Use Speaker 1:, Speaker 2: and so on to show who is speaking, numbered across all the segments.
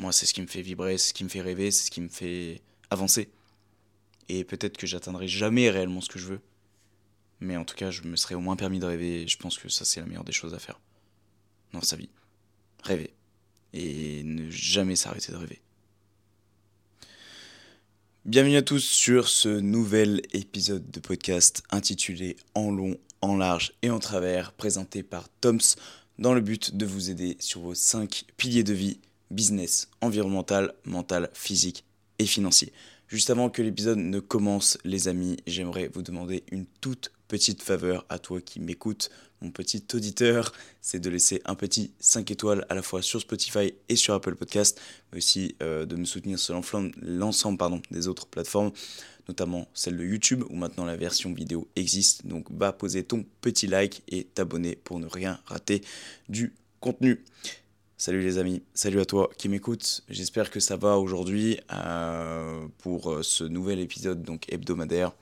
Speaker 1: Moi, c'est ce qui me fait vibrer, c'est ce qui me fait rêver, c'est ce qui me fait avancer. Et peut-être que j'atteindrai jamais réellement ce que je veux. Mais en tout cas, je me serais au moins permis de rêver. Et je pense que ça, c'est la meilleure des choses à faire dans sa vie. Rêver. Et ne jamais s'arrêter de rêver. Bienvenue à tous sur ce nouvel épisode de podcast intitulé En long, en large et en travers, présenté par Toms dans le but de vous aider sur vos 5 piliers de vie business, environnemental, mental, physique et financier. Juste avant que l'épisode ne commence, les amis, j'aimerais vous demander une toute petite faveur à toi qui m'écoute, mon petit auditeur, c'est de laisser un petit 5 étoiles à la fois sur Spotify et sur Apple Podcast, mais aussi euh, de me soutenir sur l'ensemble des autres plateformes, notamment celle de YouTube où maintenant la version vidéo existe. Donc va poser ton petit like et t'abonner pour ne rien rater du contenu. Salut les amis, salut à toi qui m'écoute. J'espère que ça va aujourd'hui euh, pour euh, ce nouvel épisode donc hebdomadaire.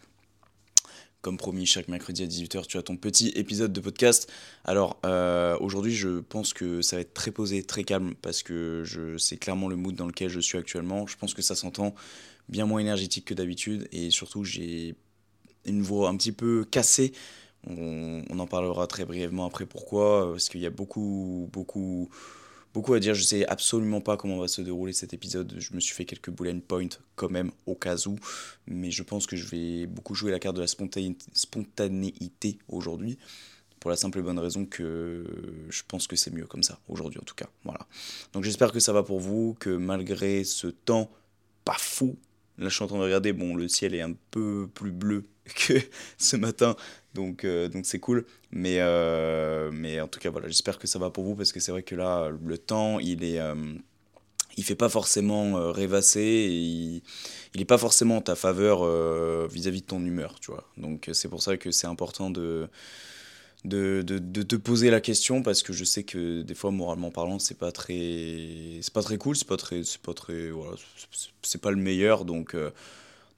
Speaker 1: Comme promis, chaque mercredi à 18h, tu as ton petit épisode de podcast. Alors euh, aujourd'hui, je pense que ça va être très posé, très calme parce que je c'est clairement le mood dans lequel je suis actuellement. Je pense que ça s'entend bien moins énergétique que d'habitude et surtout j'ai une voix un petit peu cassée. On, on en parlera très brièvement après pourquoi parce qu'il y a beaucoup beaucoup beaucoup à dire. Je sais absolument pas comment va se dérouler cet épisode. Je me suis fait quelques bullet points quand même au cas où, mais je pense que je vais beaucoup jouer la carte de la spontanéité aujourd'hui. Pour la simple et bonne raison que je pense que c'est mieux comme ça, aujourd'hui en tout cas. Voilà. Donc j'espère que ça va pour vous, que malgré ce temps pas fou, là je suis en train de regarder, bon le ciel est un peu plus bleu que ce matin, donc euh, donc c'est cool. Mais, euh, mais en tout cas, voilà, j'espère que ça va pour vous parce que c'est vrai que là, le temps, il est. Euh, il fait pas forcément rêvasser il est pas forcément en ta faveur vis-à-vis de ton humeur, tu vois. Donc c'est pour ça que c'est important de, de, de, de, te poser la question parce que je sais que des fois, moralement parlant, c'est pas très. C'est pas très cool, c'est pas très. C'est pas très. Voilà, c'est pas le meilleur, donc.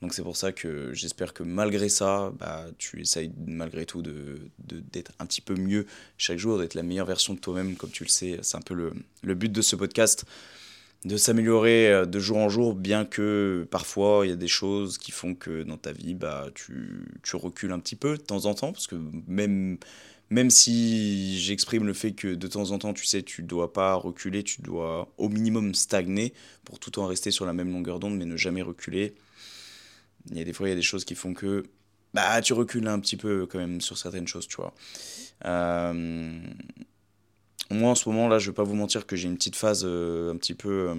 Speaker 1: Donc c'est pour ça que j'espère que malgré ça, bah, tu essayes malgré tout d'être de, d'être un petit peu mieux chaque jour, d'être la meilleure version de toi-même, comme tu le sais. C'est un peu le, le, but de ce podcast, de s'améliorer euh, de jour en jour, bien que parfois il y a des choses qui font que dans ta vie, bah, tu, tu recules un petit peu de temps en temps, parce que même, même si j'exprime le fait que de temps en temps, tu sais, tu dois pas reculer, tu dois au minimum stagner pour tout temps rester sur la même longueur d'onde, mais ne jamais reculer il y a des fois, il y a des choses qui font que bah, tu recules un petit peu quand même sur certaines choses, tu vois. Euh, moi, en ce moment, là, je vais pas vous mentir que j'ai une petite phase euh, un petit peu. Euh,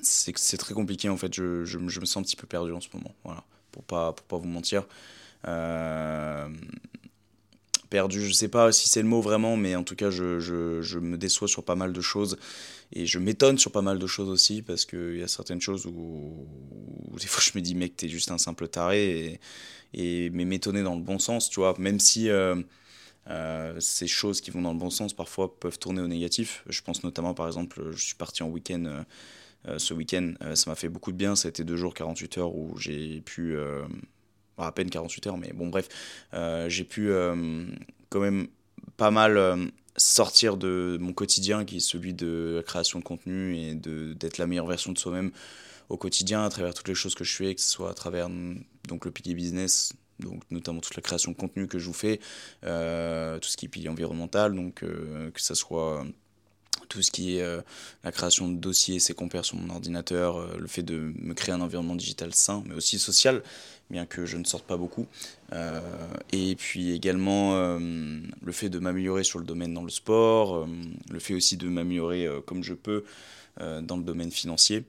Speaker 1: c'est très compliqué, en fait. Je, je, je, me sens un petit peu perdu en ce moment, voilà. Pour pas, pour pas vous mentir. perdu, je sais pas si c'est le mot vraiment, mais en tout cas, je, je, je me déçois sur pas mal de choses. Et je m'étonne sur pas mal de choses aussi, parce qu'il y a certaines choses où, des fois je me dis, mec, t'es juste un simple taré, et, mais m'étonner dans le bon sens, tu vois, même si euh, euh, ces choses qui vont dans le bon sens parfois peuvent tourner au négatif. Je pense notamment, par exemple, je suis parti en week-end. Euh, ce week-end, ça m'a fait beaucoup de bien. Ça a été deux jours, 48 heures où j'ai pu, à peine 48 heures, mais bon, bref, j'ai pu quand même pas mal sortir de mon quotidien qui est celui de la création de contenu et d'être la meilleure version de soi-même au quotidien à travers toutes les choses que je fais, que ce soit à travers donc, le pilier business, donc notamment toute la création de contenu que je vous fais, euh, tout ce qui est pilier environnemental, donc euh, que ce soit tout ce qui est euh, la création de dossiers, ses compères sur mon ordinateur, le fait de me créer un environnement digital sain, mais aussi social, bien que je ne sorte pas beaucoup. Euh, et puis également euh, le fait de m'améliorer sur le domaine dans le sport, euh, le fait aussi de m'améliorer comme je peux dans le domaine financier.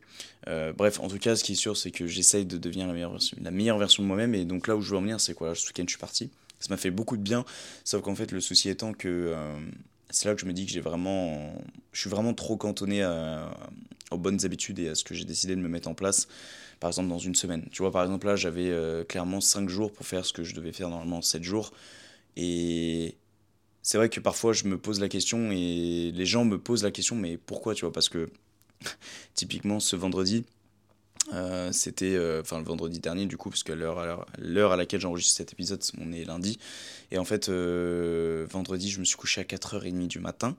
Speaker 1: bref, en tout cas, ce qui est sûr, c'est que j'essaye de devenir la meilleure version, la meilleure version de moi-même. Et donc là où je veux en venir, c'est quoi? Ce week-end, je suis parti. Ça m'a fait beaucoup de bien, sauf qu'en fait, le souci étant que c'est là que je me dis que j'ai vraiment, je suis vraiment trop cantonné aux bonnes habitudes et à ce que j'ai décidé de me mettre en place, par exemple dans une semaine. Tu vois, par exemple là, j'avais euh, clairement 5 jours pour faire ce que je devais faire normalement 7 jours. Et c'est vrai que parfois je me pose la question et les gens me posent la question, mais pourquoi, tu vois, parce que typiquement ce vendredi, euh, c'était euh, enfin le vendredi dernier du coup parce que l'heure à laquelle j'enregistre cet épisode on est lundi. Et en fait euh, vendredi je me suis couché à 4h30 du matin.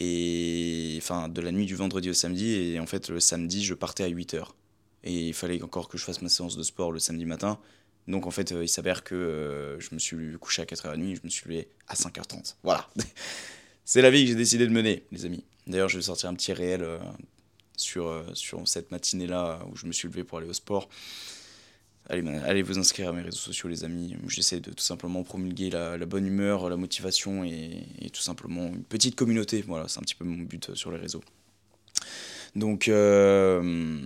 Speaker 1: Et enfin de la nuit du vendredi au samedi. Et en fait le samedi je partais à 8h et il fallait encore que je fasse ma séance de sport le samedi matin. Donc en fait il s'avère que je me suis couché à 4h30 je me suis levé à 5h30 voilà. C'est la vie que j'ai décidé de mener les amis. D'ailleurs je vais sortir un petit réel sur, euh, sur cette matinée-là où je me suis levé pour aller au sport. Allez, allez vous inscrire à mes réseaux sociaux, les amis. J'essaie de tout simplement promulguer la, bonne humeur, la motivation et, tout simplement une petite communauté. Voilà, c'est un petit peu mon but sur les réseaux. Donc, euh,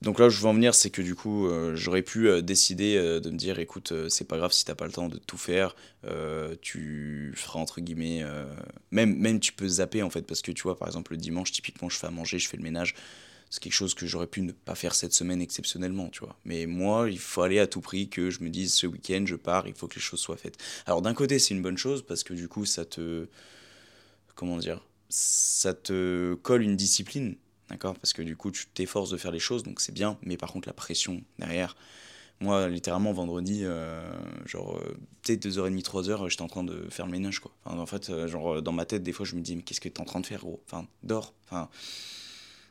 Speaker 1: donc là où je veux en venir, c'est que du coup, euh, j'aurais pu euh, décider euh, de me dire, écoute, c'est pas grave si t'as pas le temps de tout faire, tu feras entre guillemets, même, même tu peux zapper en fait, parce que tu vois, par exemple, le dimanche, typiquement, je fais à manger, je fais le ménage, c'est quelque chose que j'aurais pu ne pas faire cette semaine exceptionnellement, tu vois. Mais moi, il faut aller à tout prix que je me dise, ce week-end, je pars, il faut que les choses soient faites. Alors d'un côté, c'est une bonne chose, parce que du coup, ça te... Comment dire Ça te colle une discipline D'accord? Parce que du coup, tu t'efforces de faire les choses, donc c'est bien, mais par contre, la pression derrière. Moi, littéralement, vendredi, euh, genre, peut-être 2h30, 3h, j'étais en train de faire le ménage, quoi. en fait, euh, genre, dans ma tête, des fois, je me dis, mais qu'est-ce que t'es en train de faire, gros? Enfin, dors. Enfin.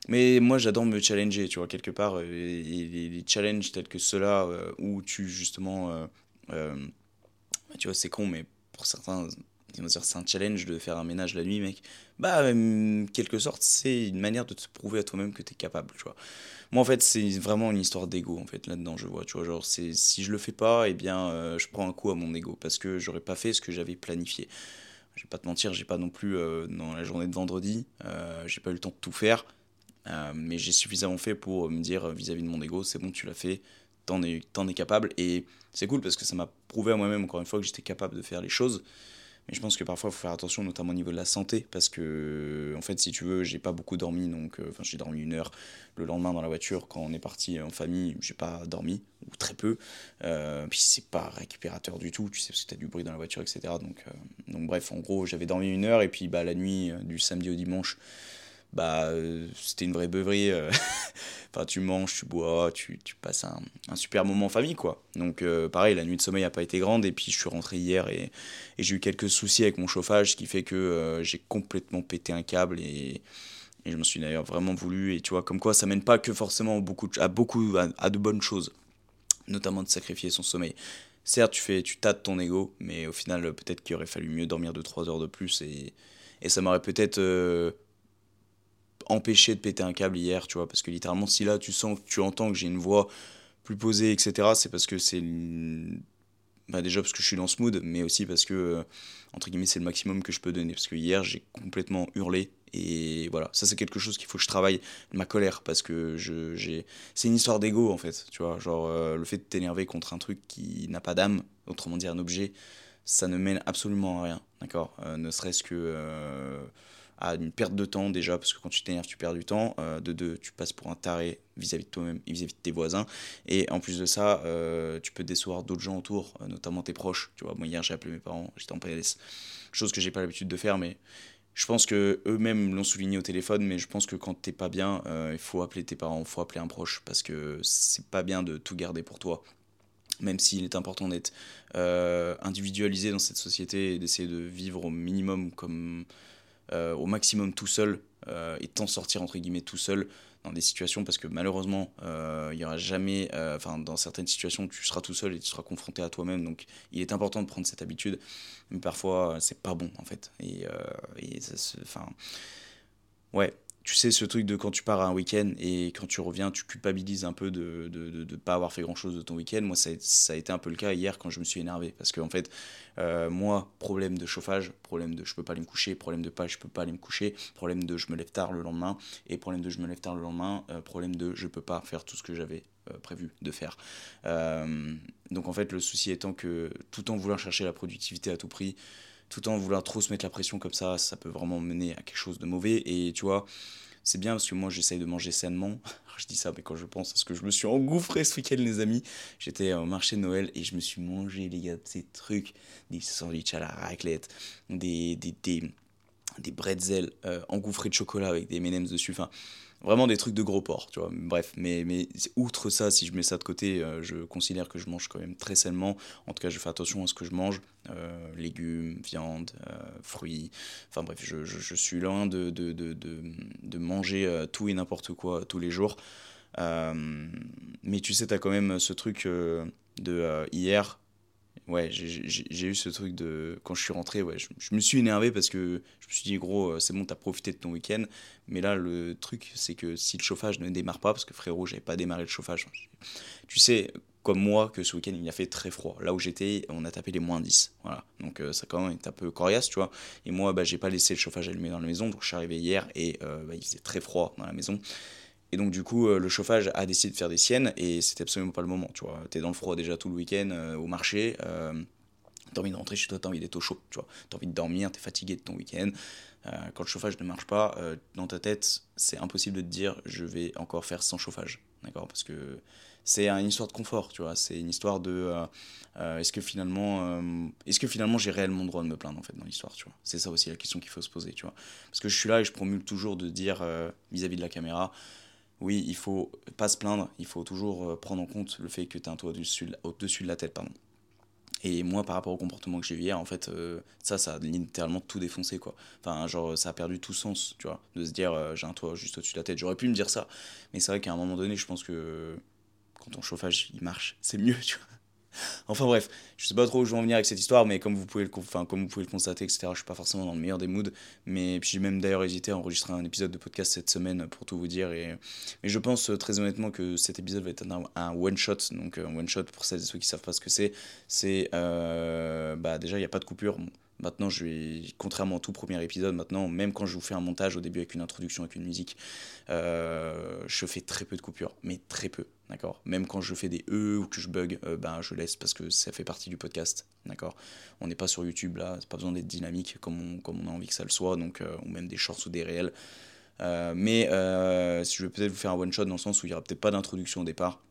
Speaker 1: Mais moi, j'adore me challenger, tu vois, quelque part. Et, les, challenges tels que ceux-là, où tu, justement. tu vois, c'est con, mais pour certains, c'est un challenge de faire un ménage la nuit, mec. Bah, quelque sorte, c'est une manière de te prouver à toi-même que tu es capable, tu vois. Moi, en fait, c'est vraiment une histoire d'ego, en fait, là-dedans, je vois, tu vois. Genre, si je le fais pas, eh bien, euh, je prends un coup à mon ego, parce que j'aurais pas fait ce que j'avais planifié. Je vais pas te mentir, j'ai pas non plus, euh, dans la journée de vendredi, euh, j'ai pas eu le temps de tout faire, mais j'ai suffisamment fait pour me dire vis-à-vis de mon ego, c'est bon, tu l'as fait, t'en es, es capable, et c'est cool parce que ça m'a prouvé à moi-même, encore une fois, que j'étais capable de faire les choses. Mais je pense que parfois, il faut faire attention, notamment au niveau de la santé, parce que, en fait, si tu veux, j'ai pas beaucoup dormi, donc, euh, j'ai dormi une heure. Le lendemain, dans la voiture, quand on est parti en famille, j'ai pas dormi, ou très peu. Euh, puis c'est pas récupérateur du tout, tu sais, parce que t'as du bruit dans la voiture, etc. Donc, euh, donc bref, en gros, j'avais dormi une heure, et puis, bah, la nuit, du samedi au dimanche, bah, euh, c'était une vraie beuverie. Euh. enfin, tu manges, tu bois, tu, tu passes un, un, super moment en famille, quoi. Donc, euh, pareil, la nuit de sommeil n'a pas été grande. Et puis, je suis rentré hier et, et j'ai eu quelques soucis avec mon chauffage, ce qui fait que j'ai complètement pété un câble et, et je me suis d'ailleurs vraiment voulu. Et tu vois, comme quoi, ça mène pas que forcément beaucoup, à, beaucoup, à, de bonnes choses, notamment de sacrifier son sommeil. Certes, tu, fais, tu tâtes ton ego, mais au final, peut-être qu'il aurait fallu mieux dormir 2-3 heures de plus et, et ça m'aurait peut-être empêché de péter un câble hier, tu vois, parce que littéralement, si là tu sens, tu entends que j'ai une voix plus posée, etc., c'est parce que c'est. Bah déjà parce que je suis dans ce mood, mais aussi parce que, euh, entre guillemets, c'est le maximum que je peux donner. Parce que hier, j'ai complètement hurlé. Et voilà, ça c'est quelque chose qu'il faut que je travaille, ma colère, parce que j'ai... c'est une histoire d'ego en fait, tu vois. Genre, euh, le fait de t'énerver contre un truc qui n'a pas d'âme, autrement dit un objet, ça ne mène absolument à rien, d'accord? Euh, Ne serait-ce que à une perte de temps déjà, parce que quand tu t'énerves, tu perds du temps. Euh, de deux, tu passes pour un taré vis-à-vis de toi-même et vis-à-vis de tes voisins. Et en plus de ça, euh, tu peux décevoir d'autres gens autour, euh, notamment tes proches. Tu vois, moi hier j'ai appelé mes parents, j'étais en PLS. Chose que j'ai pas l'habitude de faire, mais je pense que eux-mêmes l'ont souligné au téléphone, mais je pense que quand t'es pas bien, il faut appeler tes parents, il faut appeler un proche, parce que c'est pas bien de tout garder pour toi même s'il est important d'être individualisé dans cette société et d'essayer de vivre au minimum comme au maximum tout seul euh, et t'en sortir entre guillemets tout seul dans des situations parce que malheureusement euh, il y aura jamais enfin dans certaines situations tu seras tout seul et tu seras confronté à toi-même. Donc il est important de prendre cette habitude. Mais parfois c'est pas bon en fait. Et, et enfin ouais tu sais, ce truc de quand tu pars à un week-end et quand tu reviens, tu culpabilises un peu de ne pas avoir fait grand-chose de ton week-end. Moi, ça a, ça a, été un peu le cas hier quand je me suis énervé. Parce que, en fait, euh, moi, problème de chauffage, problème de je peux pas aller me coucher, problème de pas je peux pas aller me coucher, problème de je me lève tard le lendemain, et problème de je me lève tard le lendemain, euh, problème de je peux pas faire tout ce que j'avais euh, prévu de faire. donc, en fait, le souci étant que tout en voulant chercher la productivité à tout prix, tout en vouloir trop se mettre la pression comme ça, ça peut vraiment mener à quelque chose de mauvais. Et tu vois, c'est bien parce que moi j'essaye de manger sainement. Je dis ça, mais quand je pense à ce que je me suis engouffré ce week-end, les amis, j'étais au marché de Noël et je me suis mangé, les gars, ces trucs, des sandwichs à la raclette, des, des, des, des bretzels euh, engouffrés de chocolat avec des M&M's dessus. Enfin, Vraiment des trucs de gros porc, tu vois. Bref, mais, mais outre ça, si je mets ça de côté, euh, je considère que je mange quand même très sainement. En tout cas, je fais attention à ce que je mange. Euh, légumes, viande, euh, fruits. Enfin bref, je, je, suis loin de, de, de, de, de manger tout et n'importe quoi tous les jours. mais tu sais, tu as quand même ce truc de hier ouais, j'ai eu ce truc de. Quand je suis rentré, ouais, je, me suis énervé parce que je me suis dit, gros, euh, c'est bon, t'as profité de ton week-end. Mais là, le truc, c'est que si le chauffage ne démarre pas, parce que frérot, j'avais pas démarré le chauffage. Tu sais, comme moi, que ce week-end, il a fait très froid. Là où j'étais, on a tapé les moins 10. Voilà. Donc euh, ça, quand même, est un peu coriace, tu vois. Et moi, bah, j'ai pas laissé le chauffage allumé dans la maison. Donc je suis arrivé hier et euh, bah, il faisait très froid dans la maison. Et donc, du coup, euh, le chauffage a décidé de faire des siennes et c'était absolument pas le moment. Tu vois, t'es dans le froid déjà tout le week-end euh, au marché. Euh, t'as envie de rentrer chez toi, t'as envie d'être au chaud. Tu vois, t'as envie de dormir, t'es fatigué de ton week-end. quand le chauffage ne marche pas, dans ta tête, c'est impossible de te dire je vais encore faire sans chauffage. D'accord? Parce que c'est une histoire de confort, tu vois. C'est une histoire de est-ce que finalement, est-ce que finalement j'ai réellement le droit de me plaindre en fait dans l'histoire, tu vois? C'est ça aussi la question qu'il faut se poser, tu vois. Parce que je suis là et je promule toujours de dire vis-à-vis -vis de la caméra oui, il faut pas se plaindre, il faut toujours euh, prendre en compte le fait que tu as un toit au-dessus de, la tête. Pardon. Et moi, par rapport au comportement que j'ai eu hier, en fait, euh, ça, ça a littéralement tout défoncé, quoi. Enfin, genre, ça a perdu tout sens, tu vois, de se dire, euh, j'ai un toit juste au-dessus de la tête. J'aurais pu me dire ça, mais c'est vrai qu'à un moment donné, je pense que quand ton chauffage, il marche, c'est mieux, tu vois. Enfin bref, je sais pas trop où je vais en venir avec cette histoire, mais comme vous pouvez le, constater, etc., je suis pas forcément dans le meilleur des moods. Mais j'ai même d'ailleurs hésité à enregistrer un épisode de podcast cette semaine pour tout vous dire. Et, mais je pense euh, très honnêtement que cet épisode va être un, one-shot. Donc, un one-shot, pour celles et ceux qui savent pas ce que c'est, c'est. Euh, bah, déjà, il n'y a pas de coupure. Maintenant, je vais, contrairement au tout premier épisode, maintenant, même quand je vous fais un montage au début avec une introduction, avec une musique, euh, je fais très peu de coupures, mais très peu, d'accord? Même quand je fais des E ou que je bug, euh, ben, je laisse parce que ça fait partie du podcast, d'accord? On n'est pas sur YouTube là, c'est pas besoin d'être dynamique comme on, comme on a envie que ça le soit, donc, euh, ou même des shorts ou des réels. mais si je vais peut-être vous faire un one shot dans le sens où il n'y aura peut-être pas d'introduction au départ.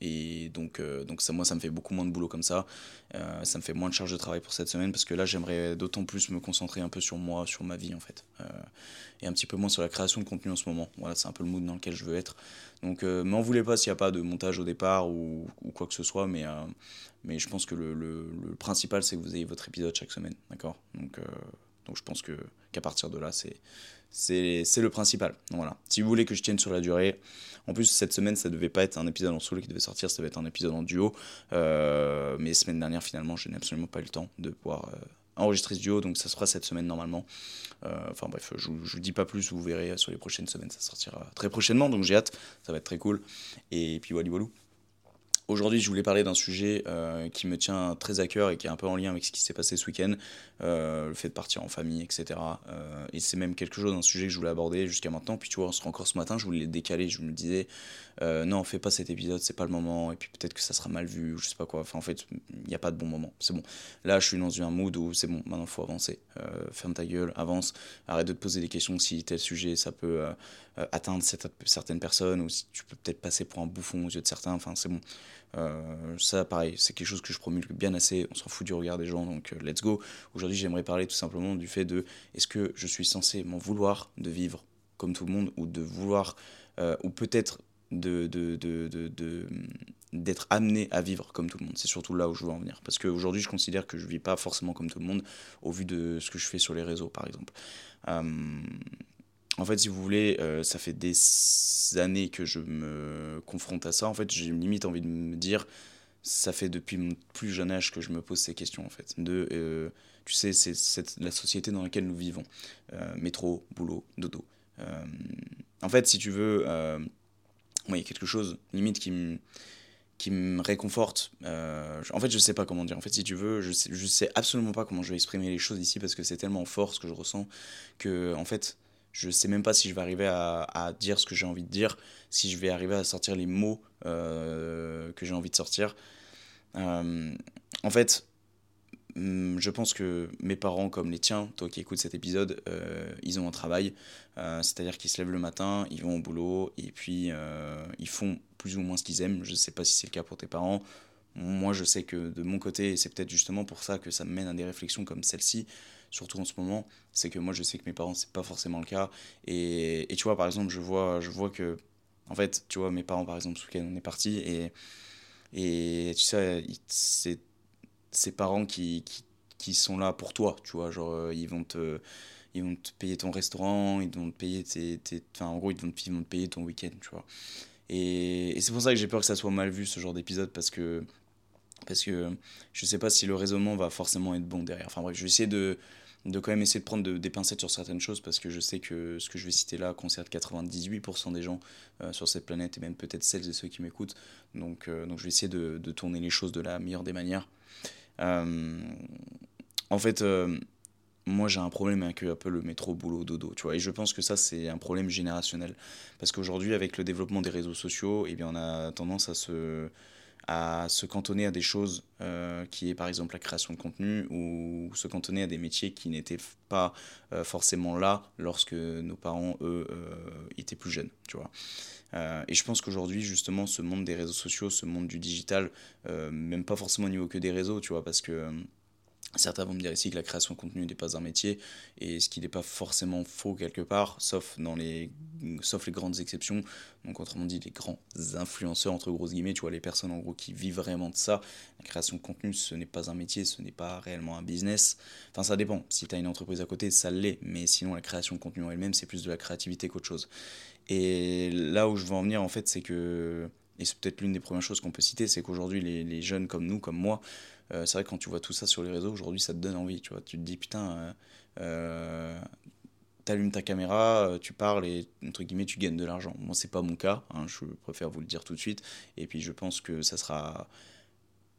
Speaker 1: Et donc, euh, donc ça, moi, ça me fait beaucoup moins de boulot comme ça. Euh, ça me fait moins de charge de travail pour cette semaine parce que là, j'aimerais d'autant plus me concentrer un peu sur moi, sur ma vie en fait. Euh, et un petit peu moins sur la création de contenu en ce moment. Voilà, c'est un peu le mood dans lequel je veux être. Donc, m'en voulez pas s'il n'y a pas de montage au départ ou, ou quoi que ce soit, mais, mais je pense que le, le, principal, c'est que vous ayez votre épisode chaque semaine. D'accord? Donc, donc je pense qu'à partir de là, c'est c'est le principal. Voilà. Si vous voulez que je tienne sur la durée, en plus cette semaine ça devait pas être un épisode en solo qui devait sortir, ça devait être un épisode en duo. Euh, mais semaine dernière finalement je n'ai absolument pas eu le temps de pouvoir euh, enregistrer ce duo, donc ça sera cette semaine normalement. Euh, enfin bref, je, je vous dis pas plus, vous verrez sur les prochaines semaines, ça sortira très prochainement, donc j'ai hâte, ça va être très cool. Et puis voilà, voilà. Aujourd'hui, je voulais parler d'un sujet euh, qui me tient très à cœur et qui est un peu en lien avec ce qui s'est passé ce week-end, euh, le fait de partir en famille, etc. Euh, et c'est même quelque chose, un sujet que je voulais aborder jusqu'à maintenant. Puis tu vois, on se encore ce matin, je voulais le décaler, je me disais, non, fais pas cet épisode, c'est pas le moment, et puis peut-être que ça sera mal vu, ou je sais pas quoi. Enfin, en fait, il n'y a pas de bon moment, c'est bon. Là, je suis dans un mood où c'est bon, maintenant faut avancer. ferme ta gueule, avance, arrête de te poser des questions si tel sujet ça peut atteindre certaines personnes, ou si tu peux peut-être passer pour un bouffon aux yeux de certains, enfin, c'est bon. Euh, ça, pareil, c'est quelque chose que je promulgue bien assez. On s'en fout du regard des gens, donc euh, let's go. Aujourd'hui, j'aimerais parler tout simplement du fait de est-ce que je suis censé m'en vouloir de vivre comme tout le monde ou de vouloir, euh, ou peut-être de, de, de, de d'être amené à vivre comme tout le monde? C'est surtout là où je veux en venir. Parce qu'aujourd'hui, je considère que je vis pas forcément comme tout le monde, au vu de ce que je fais sur les réseaux, par exemple. En fait, si vous voulez, euh, ça fait des années que je me confronte à ça. En fait, j'ai limite envie de me dire, ça fait depuis mon plus jeune âge que je me pose ces questions, en fait. De, euh, tu sais, c'est la société dans laquelle nous vivons. Euh, métro, boulot, dodo. en fait, si tu veux, il y a quelque chose, limite, qui me qui me réconforte. en fait, je sais pas comment dire. En fait, si tu veux, je sais, je sais absolument pas comment je vais exprimer les choses ici parce que c'est tellement fort ce que je ressens que, en fait, je sais même pas si je vais arriver à, dire ce que j'ai envie de dire, si je vais arriver à sortir les mots euh, que j'ai envie de sortir. Euh, en fait, hum, je pense que mes parents, comme les tiens, toi qui écoutes cet épisode, ils ont un travail. C'est-à-dire qu'ils se lèvent le matin, ils vont au boulot, et puis ils font plus ou moins ce qu'ils aiment. Je ne sais pas si c'est le cas pour tes parents. Moi, je sais que de mon côté, et c'est peut-être justement pour ça que ça me mène à des réflexions comme celle-ci, surtout en ce moment, c'est que moi, je sais que mes parents, c'est pas forcément le cas. Et, et, tu vois, par exemple, je vois, je vois que, en fait, tu vois, mes parents, par exemple, ce week-end, on est parti, et, et tu sais, c'est ces parents qui, qui, qui, sont là pour toi, tu vois, genre, euh, ils vont te ils vont te payer ton restaurant, ils vont te payer tes, tes en gros ils vont, te, ils vont te payer ton week-end, tu vois. Et, et c'est pour ça que j'ai peur que ça soit mal vu ce genre d'épisode parce que parce que je sais pas si le raisonnement va forcément être bon derrière. Enfin bref, je vais essayer de, de quand même essayer de prendre des pincettes sur certaines choses parce que je sais que ce que je vais citer là concerne 98% des gens euh, sur cette planète et même peut-être celles et ceux qui m'écoutent. Donc, euh, donc je vais essayer de, de, tourner les choses de la meilleure des manières. Euh, en fait, moi j'ai un problème avec un peu le métro boulot dodo, tu vois, et je pense que ça c'est un problème générationnel parce qu'aujourd'hui avec le développement des réseaux sociaux, eh bien on a tendance à se à se cantonner à des choses euh, qui est par exemple la création de contenu ou se cantonner à des métiers qui n'étaient pas euh, forcément là lorsque nos parents, eux, euh, étaient plus jeunes, tu vois. et je pense qu'aujourd'hui, justement, ce monde des réseaux sociaux, ce monde du digital, même pas forcément au niveau que des réseaux, tu vois, parce que Certains vont me dire ici que la création de contenu n'est pas un métier, et ce qui n'est pas forcément faux quelque part, sauf, dans les, sauf les grandes exceptions. Donc, autrement dit, les grands influenceurs, entre grosses guillemets, tu vois, les personnes en gros qui vivent vraiment de ça. La création de contenu, ce n'est pas un métier, ce n'est pas réellement un business. Enfin, ça dépend. Si tu as une entreprise à côté, ça l'est, mais sinon, la création de contenu en elle-même, c'est plus de la créativité qu'autre chose. Et là où je veux en venir, en fait, c'est que, et c'est peut-être l'une des premières choses qu'on peut citer, c'est qu'aujourd'hui, les, les jeunes comme nous, comme moi, euh, c'est vrai que quand tu vois tout ça sur les réseaux, aujourd'hui, ça te donne envie, tu vois. Tu te dis, putain, euh, euh t'allumes ta caméra, tu parles et, entre guillemets, tu gagnes de l'argent. Moi, c'est pas mon cas, hein, je préfère vous le dire tout de suite. Et puis, je pense que ça sera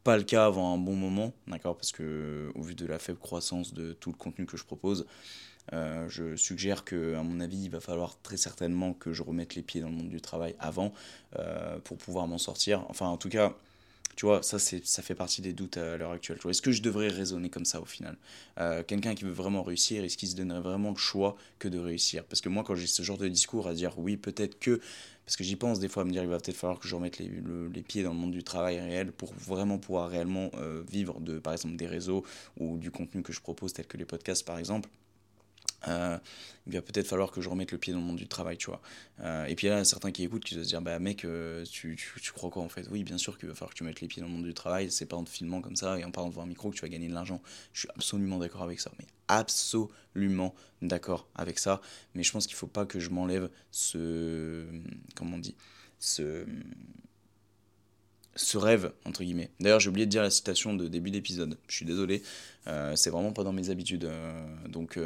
Speaker 1: pas le cas avant un bon moment, d'accord? Parce que, au vu de la faible croissance de tout le contenu que je propose, je suggère que, à mon avis, il va falloir très certainement que je remette les pieds dans le monde du travail avant pour pouvoir m'en sortir. Enfin, en tout cas, tu vois, ça, fait partie des doutes à l'heure actuelle. Est-ce que je devrais raisonner comme ça au final? Euh, Quelqu'un qui veut vraiment réussir, est-ce qu'il se donnerait vraiment le choix que de réussir? Parce que moi, quand j'ai ce genre de discours à dire oui, peut-être que, parce que j'y pense des fois à me dire il va peut-être falloir que je remette les, les, pieds dans le monde du travail réel pour vraiment pouvoir réellement euh, vivre de, par exemple, des réseaux ou du contenu que je propose, tel que les podcasts par exemple. Euh, il va peut-être falloir que je remette le pied dans le monde du travail, tu vois. Euh, et puis là, certains qui écoutent qui doivent se dire, bah mec, euh, tu, tu, tu, crois quoi en fait? Oui, bien sûr qu'il va falloir que tu mettes les pieds dans le monde du travail, c'est pas en te filmant comme ça et en parlant devant un micro que tu vas gagner de l'argent. Je suis absolument d'accord avec ça, mais absolument d'accord avec ça. Mais je pense qu'il faut pas que je m'enlève ce. Comment on dit Ce ce rêve, entre guillemets. D'ailleurs, j'ai oublié de dire la citation de début d'épisode. Je suis désolé. c'est vraiment pas dans mes habitudes. donc,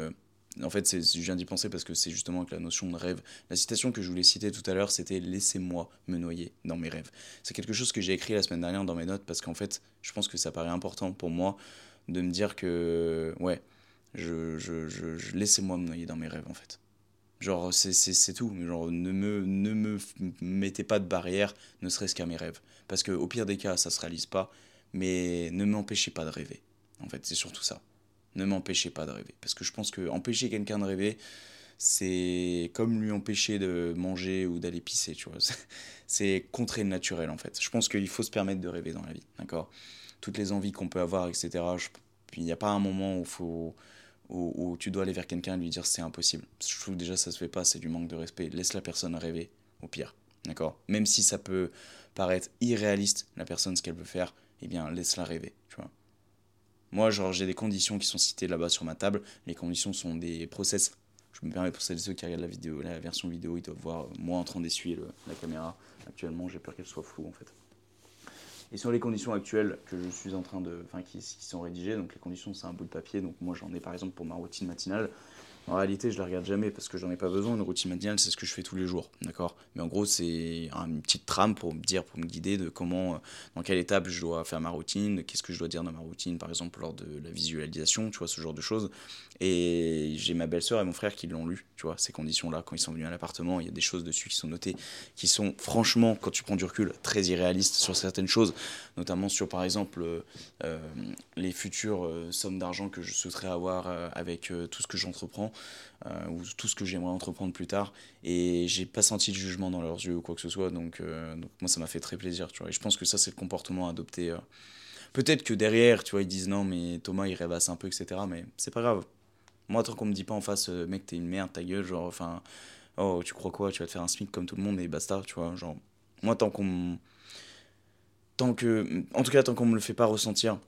Speaker 1: en fait, je viens d'y penser parce que c'est justement avec la notion de rêve. La citation que je voulais citer tout à l'heure, c'était Laissez-moi me noyer dans mes rêves. C'est quelque chose que j'ai écrit la semaine dernière dans mes notes parce qu'en fait, je pense que ça paraît important pour moi de me dire que, ouais, je, je, je, laissez-moi me noyer dans mes rêves en fait. Genre, c'est tout. Genre, ne me, ne me mettez pas de barrière, ne serait-ce qu'à mes rêves. Parce qu'au pire des cas, ça se réalise pas, mais ne m'empêchez pas de rêver. En fait, c'est surtout ça ne m'empêchez pas de rêver. Parce que je pense que empêcher quelqu'un de rêver, c'est comme lui empêcher de manger ou d'aller pisser, tu vois. C'est contrer le naturel, en fait. Je pense qu'il faut se permettre de rêver dans la vie, d'accord? Toutes les envies qu'on peut avoir, etc. Il n'y a pas un moment où, faut, où, tu dois aller vers quelqu'un et lui dire c'est impossible. Je trouve déjà ça se fait pas, c'est du manque de respect. Laisse la personne rêver, au pire, d'accord? Même si ça peut paraître irréaliste, la personne, ce qu'elle veut faire, eh bien, laisse-la rêver. Moi, j'ai des conditions qui sont citées là-bas sur ma table. Les conditions sont des process. Je me permets pour celles et ceux qui regardent la vidéo, la version vidéo, ils doivent voir euh, moi en train d'essuyer la caméra. Actuellement, j'ai peur qu'elle soit floue en fait. Et sur les conditions actuelles que je suis en train de, enfin, qui, qui sont rédigées, donc les conditions, c'est un bout de papier. Donc moi, j'en ai par exemple pour ma routine matinale. En réalité, je la regarde jamais parce que j'en ai pas besoin. Une routine matinale, c'est ce que je fais tous les jours, d'accord? Mais en gros, c'est une petite trame pour me dire, pour me guider de comment, euh, dans quelle étape je dois faire ma routine, qu'est-ce que je dois dire dans ma routine, par exemple lors de la visualisation, tu vois, ce genre de choses. Et j'ai ma belle-sœur et mon frère qui l'ont lu, tu vois, ces conditions-là. Quand ils sont venus à l'appartement, il y a des choses dessus qui sont notées, qui sont franchement, quand tu prends du recul, très irréalistes sur certaines choses, notamment sur, par exemple, euh, euh, les futures sommes d'argent que je souhaiterais avoir avec tout ce que j'entreprends. Euh, ou tout ce que j'aimerais entreprendre plus tard. Et j'ai pas senti de jugement dans leurs yeux ou quoi que ce soit. Donc, euh, donc moi, ça m'a fait très plaisir. Tu vois. Et je pense que ça, c'est le comportement adopté. Euh. Peut-être que derrière, tu vois, ils disent non, mais Thomas, il rêvasse un peu, etc. Mais c'est pas grave. Moi, tant qu'on me dit pas en face, mec, t'es une merde, ta gueule, genre, enfin, oh, tu crois quoi, tu vas te faire un SMIC comme tout le monde et basta, tu vois. Genre, moi, tant qu'on. Tant que. En tout cas, tant qu'on me le fait pas ressentir,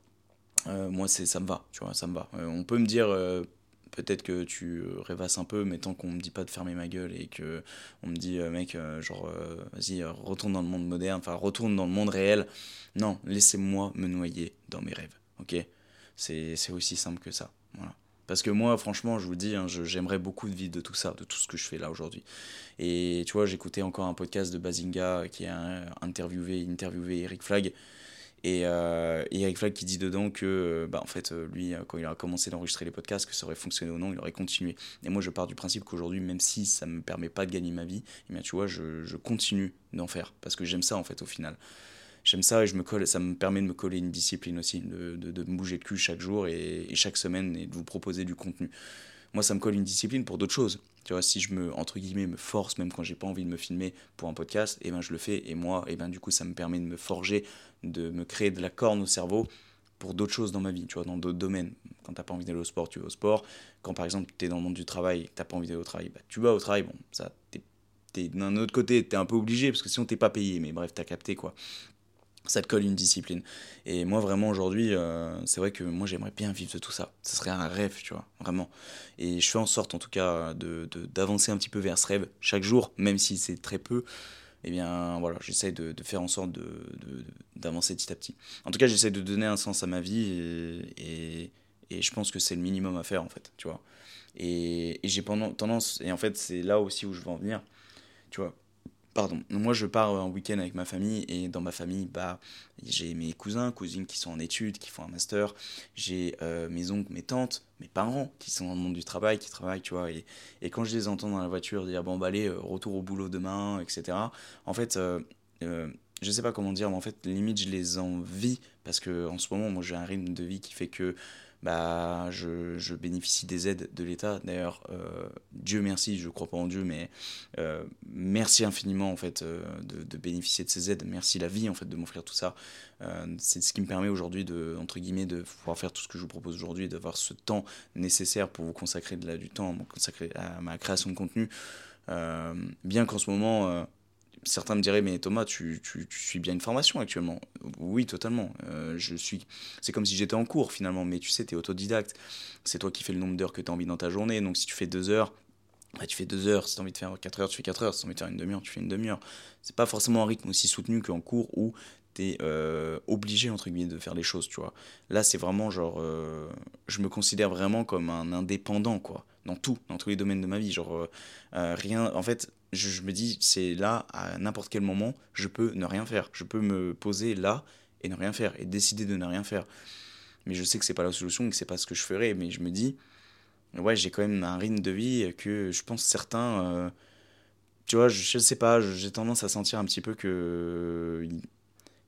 Speaker 1: moi, c'est ça me va, tu vois, ça me va. on peut me dire peut-être que tu euh, rêvasses un peu, mais tant qu'on me dit pas de fermer ma gueule et que on me dit, euh, mec, euh, genre, vas-y, retourne dans le monde moderne, enfin, retourne dans le monde réel. Non, laissez-moi me noyer dans mes rêves, ok? C'est aussi simple que ça, voilà. Parce que moi, franchement, je vous le dis, hein, j'aimerais beaucoup de vivre de tout ça, de tout ce que je fais là aujourd'hui. Et tu vois, j'écoutais encore un podcast de Bazinga qui a interviewé, interviewé Eric Flag. Et, euh, Eric Flag qui dit dedans que, euh, bah, en fait, euh, lui, quand il a commencé d'enregistrer les podcasts, que ça aurait fonctionné ou non, il aurait continué. Et moi, je pars du principe qu'aujourd'hui, même si ça ne me permet pas de gagner ma vie, eh bien, tu vois, je, je continue d'en faire. Parce que j'aime ça, en fait, au final. J'aime ça et je me colle, ça me permet de me coller une discipline aussi, de, de, de me bouger le cul chaque jour et, et, chaque semaine et de vous proposer du contenu. Moi, ça me colle une discipline pour d'autres choses. Tu vois, si je me, entre guillemets, me force, même quand j'ai pas envie de me filmer pour un podcast, eh ben je le fais. Et moi, eh ben du coup, ça me permet de me forger, de me créer de la corne au cerveau pour d'autres choses dans ma vie, tu vois, dans d'autres domaines. Quand t'as pas envie d'aller au sport, tu vas au sport. Quand par exemple, tu es dans le monde du travail et t'as pas envie d'aller au travail, bah, tu vas au travail. Bon, ça, t'es d'un autre côté, tu es un peu obligé parce que sinon t'es pas payé. Mais bref, t'as capté quoi ça te colle une discipline. Et moi, vraiment, aujourd'hui, euh, c'est vrai que moi, j'aimerais bien vivre de tout ça. Ce serait un rêve, tu vois, vraiment. Et je fais en sorte, en tout cas, de, d'avancer un petit peu vers ce rêve chaque jour, même si c'est très peu. Eh bien, voilà, j'essaie de, de, faire en sorte de, d'avancer petit à petit. En tout cas, j'essaie de donner un sens à ma vie et, et, je pense que c'est le minimum à faire, en fait, tu vois. Et, et j'ai tendance, et en fait, c'est là aussi où je veux en venir, tu vois Pardon. Moi, je pars en week-end avec ma famille et dans ma famille, bah, j'ai mes cousins, cousines qui sont en études, qui font un master. J'ai euh, mes oncles, mes tantes, mes parents qui sont dans le monde du travail, qui travaillent, tu vois. Et, et quand je les entends dans la voiture dire bon, bah allez, euh, retour au boulot demain, etc. En fait, euh, euh, je sais pas comment dire, mais en fait, limite, je les envie parce que en ce moment, moi, j'ai un rythme de vie qui fait que bah, je, je, bénéficie des aides de l'État. D'ailleurs, euh, Dieu merci, je crois pas en Dieu, mais euh, merci infiniment en fait euh, de, de, bénéficier de ces aides. Merci la vie en fait de m'offrir tout ça. c'est ce qui me permet aujourd'hui de entre guillemets de pouvoir faire tout ce que je vous propose aujourd'hui, d'avoir ce temps nécessaire pour vous consacrer de la, du temps, à ma création de contenu. bien qu'en ce moment certains me diraient, mais Thomas, tu, tu, tu, suis bien une formation actuellement. Oui, totalement. Euh, je suis... C'est comme si j'étais en cours finalement, mais tu sais, tu es autodidacte. C'est toi qui fais le nombre d'heures que tu as envie dans ta journée. Donc si tu fais deux heures, bah, tu fais deux heures. Si tu as envie de faire quatre heures, tu fais quatre heures. Si tu as envie de faire une demi-heure, tu fais une demi-heure. C'est pas forcément un rythme aussi soutenu qu'en cours où tu es euh, obligé, entre guillemets, de faire les choses, tu vois. Là, c'est vraiment genre. Euh, je me considère vraiment comme un indépendant, quoi. Dans tout, dans tous les domaines de ma vie. Genre, rien. En fait, je, me dis, c'est là, à n'importe quel moment, je peux ne rien faire. Je peux me poser là et ne rien faire, et décider de ne rien faire. Mais je sais que c'est pas la solution, et que c'est pas ce que je ferais, mais je me dis, ouais, j'ai quand même un rythme de vie que je pense certains. Euh, tu vois, je, je sais pas, j'ai tendance à sentir un petit peu que.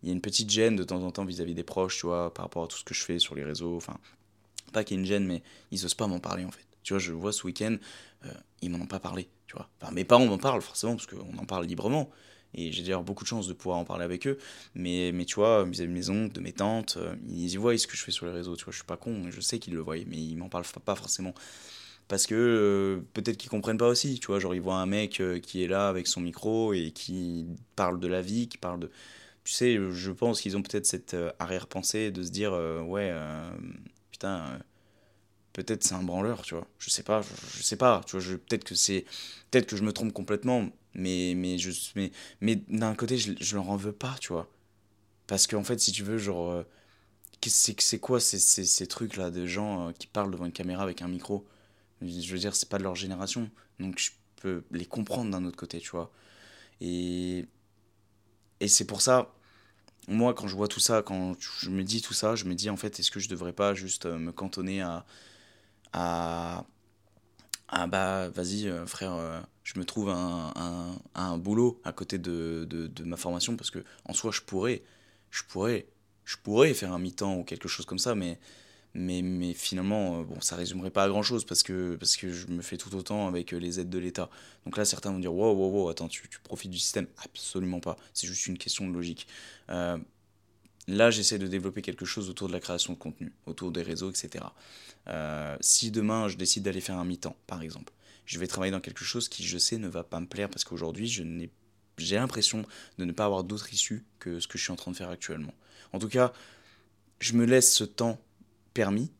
Speaker 1: Il y a une petite gêne de temps en temps vis-à-vis des proches, tu vois, par rapport à tout ce que je fais sur les réseaux. Enfin, pas qu'il y ait une gêne, mais ils osent pas m'en parler en fait. Tu vois, je vois ce week-end, euh, ils m'en ont pas parlé. Tu vois. Enfin, mes parents m'en parlent forcément, parce qu'on en parle librement. Et j'ai d'ailleurs beaucoup de chance de pouvoir en parler avec eux. Mais, mais tu vois, vis-à-vis de mes oncles, de mes tantes, euh, ils y voient ce que je fais sur les réseaux. Tu vois, je suis pas con, je sais qu'ils le voient, mais ils m'en parlent pas forcément. Parce que euh, peut-être qu'ils comprennent pas aussi. Tu vois, genre ils voient un mec qui est là avec son micro et qui parle de la vie, qui parle de. Tu sais, je pense qu'ils ont peut-être cette arrière-pensée de se dire ouais, putain peut-être c'est un branleur, tu vois. Je sais pas, je, sais pas, tu vois, peut-être que c'est peut-être que je me trompe complètement, mais mais je mais mais d'un côté je, je leur en veux pas, tu vois. Parce qu'en fait, si tu veux genre euh, c'est c'est quoi ces, ces, ces trucs là de gens euh, qui parlent devant une caméra avec un micro? Je veux dire, c'est pas de leur génération. Donc je peux les comprendre d'un autre côté, tu vois. Et, et c'est pour ça, moi, quand je vois tout ça, quand je me dis tout ça, je me dis en fait, est-ce que je devrais pas juste euh, me cantonner à. À. bah, vas-y, euh, frère, euh, je me trouve un, un, boulot à côté de, de, ma formation parce que en soi, je pourrais. Je pourrais. Je pourrais faire un mi-temps ou quelque chose comme ça, mais mais, finalement, euh, bon, ça résumerait pas à grand chose parce que, parce que je me fais tout autant avec les aides de l'État. Donc là, certains vont dire Wow, wow, wow, attends, tu, tu profites du système? Absolument pas. C'est juste une question de logique. Là, j'essaie de développer quelque chose autour de la création de contenu, autour des réseaux, etc. si demain, je décide d'aller faire un mi-temps, par exemple, je vais travailler dans quelque chose qui, je sais, ne va pas me plaire parce qu'aujourd'hui, j'ai l'impression de ne pas avoir d'autre issue que ce que je suis en train de faire actuellement. En tout cas, je me laisse ce temps permis,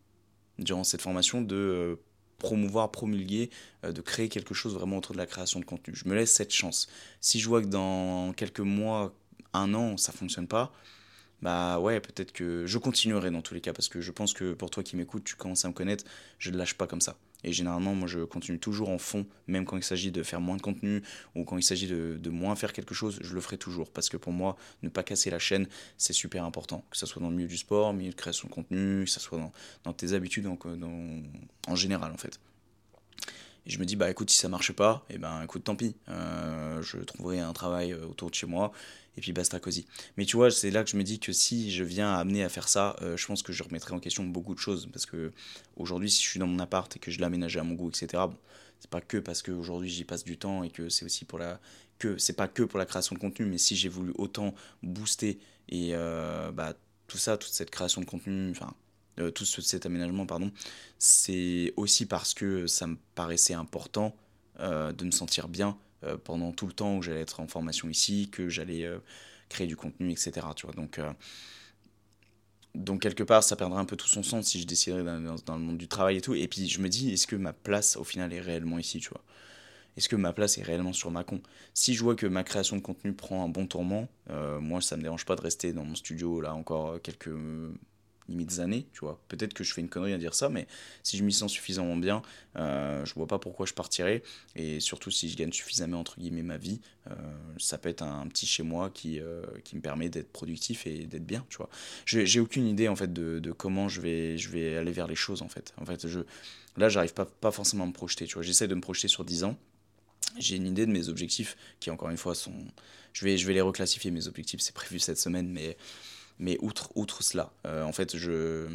Speaker 1: durant cette formation, de euh, promouvoir, promulguer, euh, de créer quelque chose vraiment autour de la création de contenu. Je me laisse cette chance. Si je vois que dans quelques mois, un an, ça fonctionne pas, bah ouais, peut-être que je continuerai dans tous les cas, parce que je pense que pour toi qui m'écoutes, tu commences à me connaître, je ne lâche pas comme ça. Et généralement, moi, je continue toujours en fond, même quand il s'agit de faire moins de contenu ou quand il s'agit de, de, moins faire quelque chose, je le ferai toujours. Parce que pour moi, ne pas casser la chaîne, c'est super important. Que ce soit dans le milieu du sport, milieu de création de contenu, que ce soit dans, dans tes habitudes en, dans, en général, en fait. Et je me dis, bah écoute, si ça marche pas, et eh ben écoute, tant pis. Euh, je trouverai un travail euh, autour de chez moi et puis basta cosy. Mais tu vois, c'est là que je me dis que si je viens amener à faire ça, euh, je pense que je remettrai en question beaucoup de choses. Parce que aujourd'hui, si je suis dans mon appart et que je l'ai aménagé à mon goût, etc., bon, c'est pas que parce qu'aujourd'hui j'y passe du temps et que c'est aussi pour la. que c'est pas que pour la création de contenu, mais si j'ai voulu autant booster et euh, bah, tout ça, toute cette création de contenu, enfin. Euh, tout cet aménagement, pardon, c'est aussi parce que ça me paraissait important de me sentir bien euh, pendant tout le temps où j'allais être en formation ici, que j'allais euh, créer du contenu, etc. Tu vois, donc, euh, donc quelque part, ça perdrait un peu tout son sens si je déciderais dans, dans, le monde du travail et tout. Et puis je me dis, est-ce que ma place au final est réellement ici, tu vois? Est-ce que ma place est réellement sur Macon Si je vois que ma création de contenu prend un bon tourment, moi ça me dérange pas de rester dans mon studio là encore quelques limite années, tu vois. Peut-être que je fais une connerie à dire ça, mais si je m'y sens suffisamment bien, euh, je vois pas pourquoi je partirais. Et surtout si je gagne suffisamment, entre guillemets, ma vie, euh, ça peut être un, petit chez moi qui, euh, qui me permet d'être productif et d'être bien, tu vois. J'ai aucune idée, en fait, de, de, comment je vais, je vais aller vers les choses, en fait. En fait, je, là, j'arrive pas, pas forcément à me projeter, tu vois. J'essaie de me projeter sur 10 ans. J'ai une idée de mes objectifs qui, encore une fois, sont... Je vais, je vais les reclassifier, mes objectifs, c'est prévu cette semaine, mais mais outre, outre cela, euh, en fait, je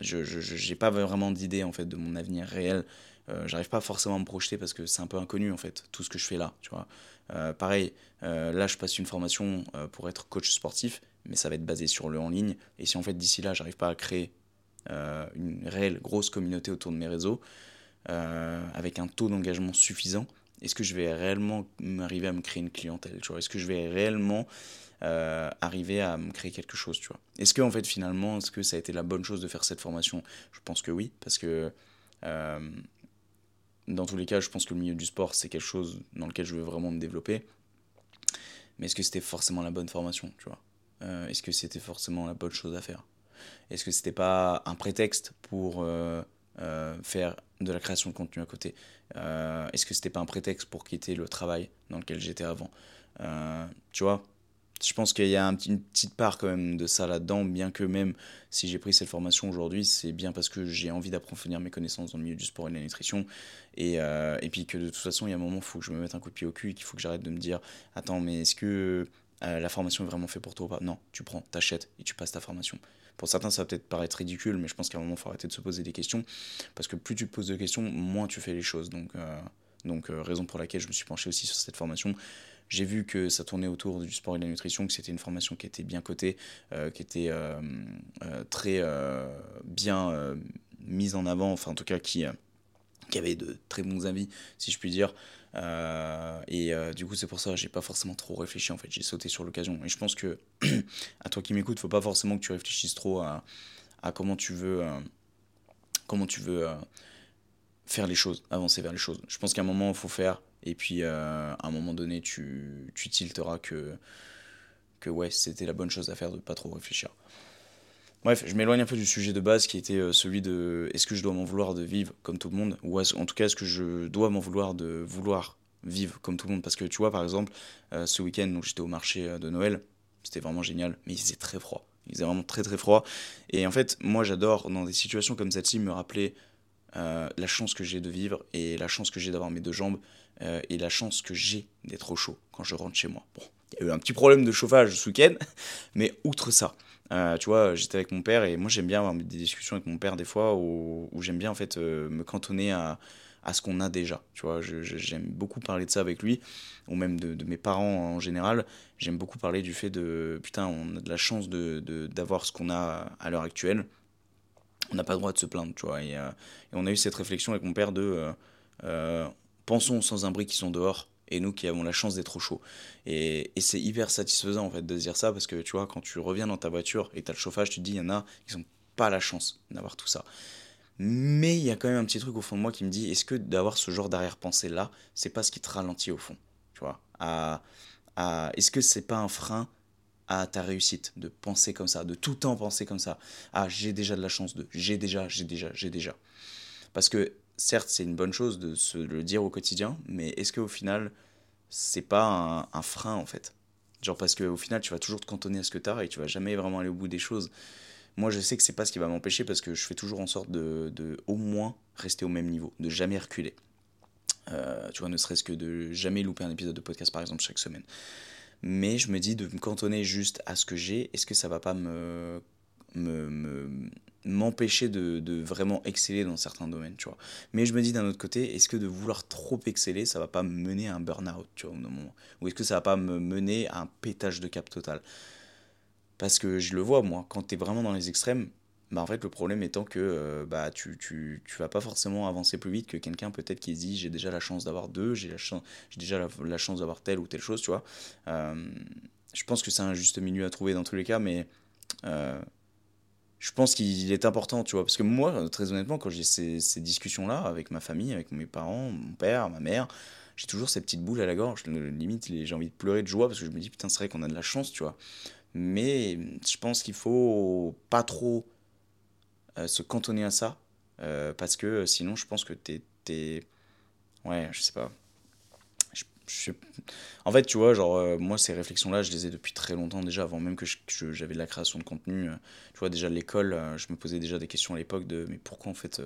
Speaker 1: je n'ai pas vraiment d'idée en fait de mon avenir réel. Euh, J'arrive pas forcément à me projeter parce que c'est un peu inconnu en fait tout ce que je fais là, tu vois. Euh, pareil, euh, là je passe une formation pour être coach sportif, mais ça va être basé sur le en ligne. Et si en fait d'ici là j'arrive pas à créer une réelle grosse communauté autour de mes réseaux avec un taux d'engagement suffisant, est-ce que je vais réellement arriver à me créer une clientèle, tu vois? Est-ce que je vais réellement euh, arriver à me créer quelque chose, tu vois. Est-ce que, en fait, finalement, est-ce que ça a été la bonne chose de faire cette formation? Je pense que oui, parce que euh, dans tous les cas, je pense que le milieu du sport, c'est quelque chose dans lequel je veux vraiment me développer. Mais est-ce que c'était forcément la bonne formation, tu vois? Euh, Est-ce que c'était forcément la bonne chose à faire? Est-ce que c'était pas un prétexte pour faire de la création de contenu à côté? Est-ce que c'était pas un prétexte pour quitter le travail dans lequel j'étais avant? Tu vois je pense qu'il y a une petite part quand même de ça là-dedans, bien que même si j'ai pris cette formation aujourd'hui, c'est bien parce que j'ai envie d'approfondir mes connaissances dans le milieu du sport et de la nutrition. Et, euh, et puis que de toute façon, il y a un moment, il faut que je me mette un coup de pied au cul et qu'il faut que j'arrête de me dire Attends, mais est-ce que euh, la formation est vraiment faite pour toi ou pas? Non, tu prends, t'achètes et tu passes ta formation. Pour certains, ça va peut-être paraître ridicule, mais je pense qu'à un moment, il faut arrêter de se poser des questions. Parce que plus tu te poses de questions, moins tu fais les choses. Donc, euh, donc raison pour laquelle je me suis penché aussi sur cette formation. J'ai vu que ça tournait autour du sport et de la nutrition, que c'était une formation qui était bien cotée, euh, qui était euh, euh, très bien mise en avant, enfin en tout cas qui, qui avait de très bons avis, si je puis dire. et du coup, c'est pour ça que j'ai pas forcément trop réfléchi en fait, j'ai sauté sur l'occasion. Et je pense que, à toi qui m'écoutes, faut pas forcément que tu réfléchisses trop à, à comment tu veux. comment tu veux faire les choses, avancer vers les choses. Je pense qu'à un moment, il faut faire, et puis euh, à un moment donné, tu, tu tilteras que, que ouais, c'était la bonne chose à faire de pas trop réfléchir. Bref, je m'éloigne un peu du sujet de base qui était euh, celui de est-ce que je dois m'en vouloir de vivre comme tout le monde? Ou en tout cas est-ce que je dois m'en vouloir de vouloir vivre comme tout le monde? Parce que tu vois par exemple euh, ce week-end j'étais au marché de Noël. C'était vraiment génial mais il faisait très froid. Il faisait vraiment très très froid. Et en fait moi j'adore dans des situations comme celle-ci me rappeler la chance que j'ai de vivre et la chance que j'ai d'avoir mes deux jambes et la chance que j'ai d'être au chaud quand je rentre chez moi bon il y a eu un petit problème de chauffage ce week-end mais outre ça euh, tu vois, j'étais avec mon père et moi j'aime bien avoir des discussions avec mon père des fois où, j'aime bien en fait euh, me cantonner à, à ce qu'on a déjà. Tu vois, j'aime beaucoup parler de ça avec lui, ou même de, mes parents en général. J'aime beaucoup parler du fait de putain, on a de la chance de, d'avoir ce qu'on a à l'heure actuelle. On n'a pas le droit de se plaindre, tu vois. Et, euh, on a eu cette réflexion avec mon père de pensons sans un bruit qui sont dehors et nous qui avons la chance d'être au chaud. Et, c'est hyper satisfaisant en fait de dire ça parce que tu vois, quand tu reviens dans ta voiture et tu as le chauffage, tu te dis, il y en a qui n'ont pas la chance d'avoir tout ça. Mais il y a quand même un petit truc au fond de moi qui me dit, est-ce que d'avoir ce genre d'arrière-pensée là, c'est pas ce qui te ralentit au fond Tu vois? Est-ce que c'est pas un frein à ta réussite de penser comme ça, de tout le temps penser comme ça Ah, j'ai déjà de la chance de, j'ai déjà, j'ai déjà, j'ai déjà. Parce que certes, c'est une bonne chose de se le dire au quotidien, mais est-ce qu'au final, c'est pas un, frein en fait? Genre parce qu'au final, tu vas toujours te cantonner à ce que tu as et tu vas jamais vraiment aller au bout des choses. Moi, je sais que c'est pas ce qui va m'empêcher parce que je fais toujours en sorte de, de, au moins rester au même niveau, de jamais reculer. Euh, tu vois, ne serait-ce que de jamais louper un épisode de podcast par exemple chaque semaine. Mais je me dis de me cantonner juste à ce que j'ai, est-ce que ça va pas me, me, m'empêcher de, de, vraiment exceller dans certains domaines, tu vois. Mais je me dis d'un autre côté, est-ce que de vouloir trop exceller, ça va pas me mener à un burn-out, tu vois, au moment? Ou est-ce que ça va pas me mener à un pétage de cap total? Parce que je le vois, moi, quand tu es vraiment dans les extrêmes, bah en fait, le problème étant que euh, bah, tu, tu, tu, vas pas forcément avancer plus vite que quelqu'un peut-être qui se dit j'ai déjà la chance d'avoir deux, j'ai déjà la, chance d'avoir telle ou telle chose, tu vois. Euh, je pense que c'est un juste milieu à trouver dans tous les cas, mais... Euh, je pense qu'il est important, tu vois. Parce que moi, très honnêtement, quand j'ai ces, ces discussions-là avec ma famille, avec mes parents, mon père, ma mère, j'ai toujours ces petites boules à la gorge. Limite, j'ai envie de pleurer de joie parce que je me dis, putain, c'est vrai qu'on a de la chance, tu vois. Mais je pense qu'il faut pas trop se cantonner à ça. Euh, parce que sinon, je pense que t'es. es... Ouais, je sais pas. En fait, tu vois, genre, euh, moi, ces réflexions-là, je les ai depuis très longtemps déjà, avant même que j'avais de la création de contenu. Euh, tu vois, déjà, l'école, euh, je me posais déjà des questions à l'époque de, mais pourquoi, en fait,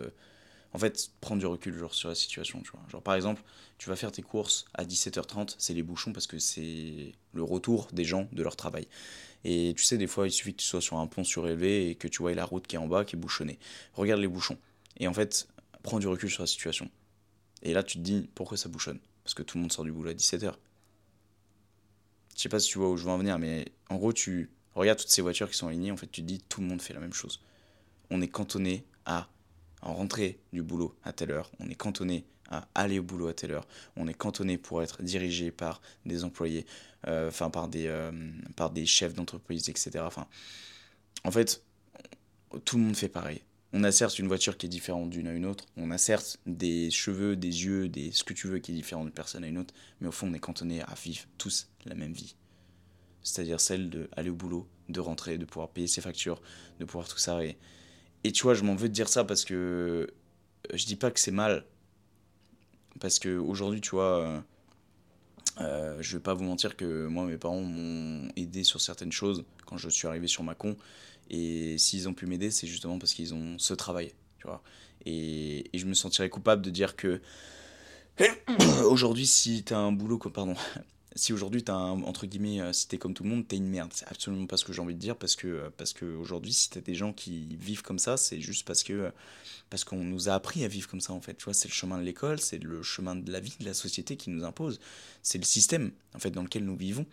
Speaker 1: en fait, prendre du recul, genre, sur la situation, tu vois. Genre, par exemple, tu vas faire tes courses à 17h30, c'est les bouchons parce que c'est le retour des gens de leur travail. Et tu sais, des fois, il suffit que tu sois sur un pont surélevé et que tu vois la route qui est en bas, qui est bouchonnée. Regarde les bouchons. Et en fait, prends du recul sur la situation. Et là, tu te dis, pourquoi ça bouchonne? Parce que tout le monde sort du boulot à 17h. Je sais pas si tu vois où je veux en venir, mais en gros, tu regardes toutes ces voitures qui sont alignées, en fait, tu te dis tout le monde fait la même chose. On est cantonné à rentrer du boulot à telle heure, on est cantonné à aller au boulot à telle heure, on est cantonné pour être dirigé par des employés, euh, par, des, euh, par des chefs d'entreprise, etc. Enfin, en fait, tout le monde fait pareil. On a certes une voiture qui est différente d'une à une autre, on a certes des cheveux, des yeux, des ce que tu veux qui est différent d'une personne à une autre, mais au fond on est cantonné à vivre tous la même vie. C'est-à-dire celle d'aller au boulot, de rentrer, de pouvoir payer ses factures, de pouvoir tout ça. Et, et tu vois, je m'en veux de dire ça parce que euh, je dis pas que c'est mal. Parce que aujourd'hui, tu vois, euh, euh, je vais pas vous mentir que moi, mes parents m'ont aidé sur certaines choses quand je suis arrivé sur ma con. Et s'ils ont pu m'aider, c'est justement parce qu'ils ont ce travail, tu vois. Et, et, je me sentirais coupable de dire que aujourd'hui, si tu as un boulot, pardon, si aujourd'hui tu as un, entre guillemets, euh, si t'es comme tout le monde, t'es une merde. C'est absolument pas ce que j'ai envie de dire parce que, parce que aujourd'hui, si t'as des gens qui vivent comme ça, c'est juste parce que, parce qu'on nous a appris à vivre comme ça en fait. Tu vois, c'est le chemin de l'école, c'est le chemin de la vie, de la société qui nous impose. C'est le système en fait dans lequel nous vivons.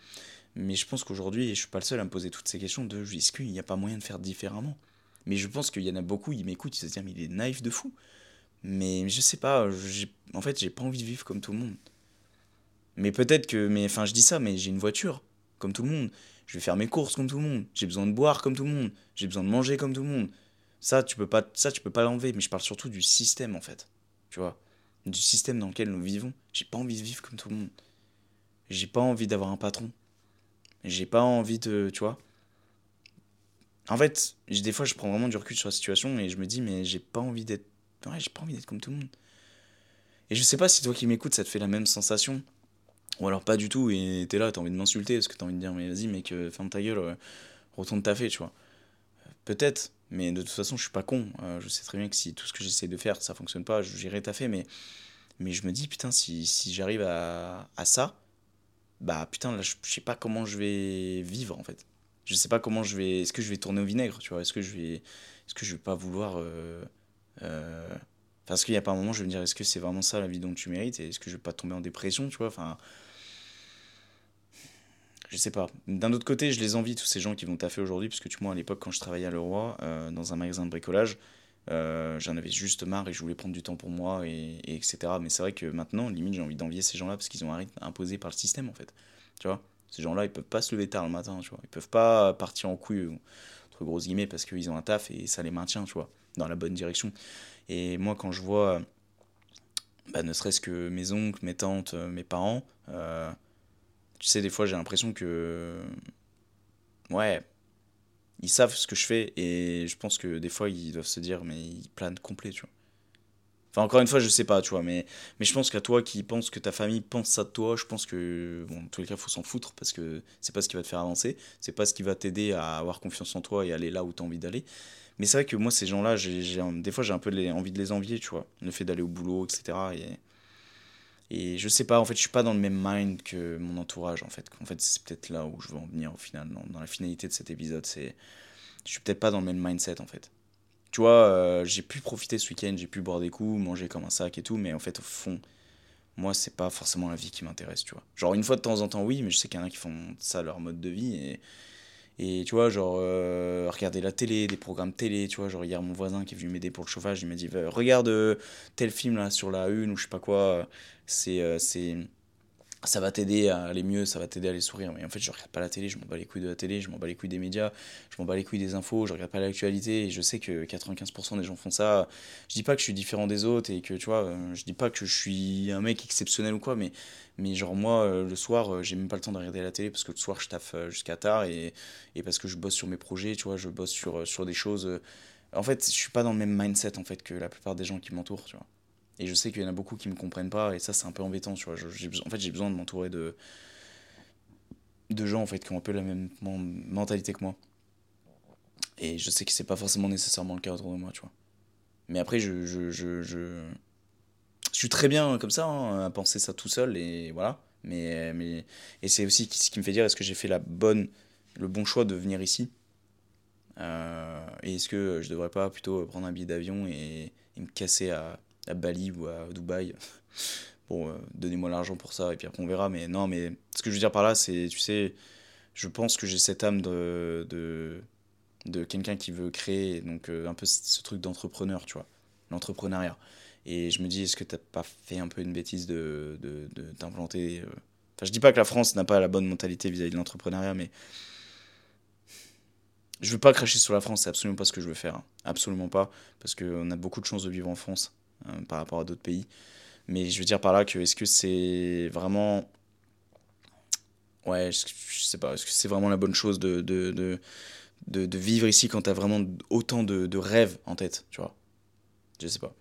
Speaker 1: Mais je pense qu'aujourd'hui, et je suis pas le seul à me poser toutes ces questions de est-ce qu'il n'y a pas moyen de faire différemment? Mais je pense qu'il y en a beaucoup, ils m'écoutent, ils se disent mais il est naïf de fou. Mais je sais pas, en fait, j'ai pas envie de vivre comme tout le monde. Mais peut-être que, mais enfin, je dis ça, mais j'ai une voiture, comme tout le monde. Je vais faire mes courses comme tout le monde. J'ai besoin de boire comme tout le monde. J'ai besoin de manger comme tout le monde. Ça, tu peux pas, ça, tu peux pas l'enlever. Mais je parle surtout du système, en fait. Tu vois, du système dans lequel nous vivons. J'ai pas envie de vivre comme tout le monde. J'ai pas envie d'avoir un patron. J'ai pas envie de. Tu vois? En fait, des fois, je prends vraiment du recul sur la situation et je me dis, mais j'ai pas envie d'être. Ouais, j'ai pas envie d'être comme tout le monde. Et je sais pas si toi qui m'écoutes, ça te fait la même sensation. Ou alors pas du tout, et t'es là, t'as envie de m'insulter, parce que t'as envie de dire, mais vas-y, mec, euh, ferme ta gueule, euh, retourne ta fait, tu vois. Peut-être, mais de toute façon, je suis pas con. Euh, je sais très bien que si tout ce que j'essaie de faire, ça fonctionne pas, j'irai fait mais, mais je me dis, putain, si, si j'arrive à, à ça, bah putain, là, je, sais pas comment je vais vivre, en fait. Je sais pas comment je vais. Est-ce que je vais tourner au vinaigre, tu vois Est-ce que je vais. Est-ce que je vais pas vouloir. Parce qu'il y a pas un moment, je vais me dire, est-ce que c'est vraiment ça la vie dont tu mérites Et est-ce que je vais pas tomber en dépression, tu vois Enfin, je sais pas. D'un autre côté, je les envie, tous ces gens qui vont taffer aujourd'hui, parce que tu vois, à l'époque, quand je travaillais à Leroy, euh, dans un magasin de bricolage, euh, j'en avais juste marre et je voulais prendre du temps pour moi, et, etc. Mais c'est vrai que maintenant, limite, j'ai envie d'envier ces gens-là parce qu'ils ont arrêté imposé par le système, en fait. Tu vois Ces gens-là, ils peuvent pas se lever tard le matin, tu vois. Ils peuvent pas partir en couille, entre grosses guillemets, parce qu'ils ont un taf et ça les maintient, tu vois, dans la bonne direction. Et moi, quand je vois, bah, ne serait-ce que mes oncles, mes tantes, mes parents, euh, tu sais, des fois, j'ai l'impression que. Ouais. Ils savent ce que je fais et je pense que des fois, ils doivent se dire, mais ils planent complet, tu vois. Enfin, encore une fois, je sais pas, tu vois, mais, mais je pense qu'à toi qui pense que ta famille pense ça de toi, je pense que, bon, en tous les cas, faut s'en foutre parce que c'est pas ce qui va te faire avancer, c'est pas ce qui va t'aider à avoir confiance en toi et aller là où tu as envie d'aller. Mais c'est vrai que moi, ces gens-là, j'ai, des fois, j'ai un peu envie de les envier, tu vois, le fait d'aller au boulot, etc. Et je sais pas, en fait, je suis pas dans le même mind que mon entourage, en fait. En fait, c'est peut-être là où je veux en venir au final, dans, la finalité de cet épisode. C'est, je suis peut-être pas dans le même mindset, en fait. Tu vois, euh, j'ai pu profiter ce week-end, j'ai pu boire des coups, manger comme un sac et tout, mais en fait, au fond, moi, c'est pas forcément la vie qui m'intéresse, tu vois. Genre, une fois de temps en temps, oui, mais je sais qu'il y en a qui font ça leur mode de vie et et tu vois, genre, euh, regarder la télé, des programmes télé, tu vois, genre, hier, mon voisin qui est venu m'aider pour le chauffage, il m'a dit, regarde euh, tel film là sur la une ou je sais pas quoi, c'est. Euh, c'est ça va t'aider à aller mieux, ça va t'aider à aller sourire. Mais en fait, je regarde pas la télé, je m'en bats les couilles de la télé, je m'en bats les couilles des médias, je m'en bats les couilles des infos, je regarde pas l'actualité et je sais que 95% des gens font ça. Je dis pas que je suis différent des autres et que tu vois, euh, je dis pas que je suis un mec exceptionnel ou quoi, mais, mais genre moi, euh, le soir, euh, j'ai même pas le temps de regarder la télé parce que le soir, je taffe jusqu'à tard et, et parce que je bosse sur mes projets, tu vois, je bosse sur, sur des choses. En fait, je suis pas dans le même mindset en fait que la plupart des gens qui m'entourent, tu vois. Et je sais qu'il y en a beaucoup qui me comprennent pas, et ça, c'est un peu embêtant, tu vois. en fait, j'ai besoin de m'entourer de, de gens, en fait, qui ont un peu la même mentalité que moi. Et je sais que c'est pas forcément nécessairement le cas autour de moi, tu vois. Mais après, je, je, je, je, suis très bien comme ça, hein, à penser ça tout seul, et voilà. Mais, mais, et c'est aussi ce qui me fait dire est-ce que j'ai fait la bonne, le bon choix de venir ici? Euh, Et est-ce que je devrais pas plutôt prendre un billet d'avion et, et, me casser à, à Bali ou à Dubaï. Bon, euh, donnez-moi l'argent pour ça et puis après on verra. Mais non, mais ce que je veux dire par là, c'est, tu sais, je pense que j'ai cette âme de, de, de quelqu'un qui veut créer, donc euh, un peu ce truc d'entrepreneur, tu vois, l'entrepreneuriat. Et je me dis, est-ce que t'as pas fait un peu une bêtise de, de, t'implanter euh, Enfin, je dis pas que la France n'a pas la bonne mentalité vis-à-vis de l'entrepreneuriat, mais je veux pas cracher sur la France, c'est absolument pas ce que je veux faire. Hein. Absolument pas, parce qu'on a beaucoup de chances de vivre en France. Hein, par rapport à d'autres pays. Mais je veux dire par là que est-ce que c'est vraiment. Ouais, je, sais pas, est-ce que c'est vraiment la bonne chose de, de, de, de, vivre ici quand t'as vraiment autant de, de rêves en tête, tu vois? Je sais pas.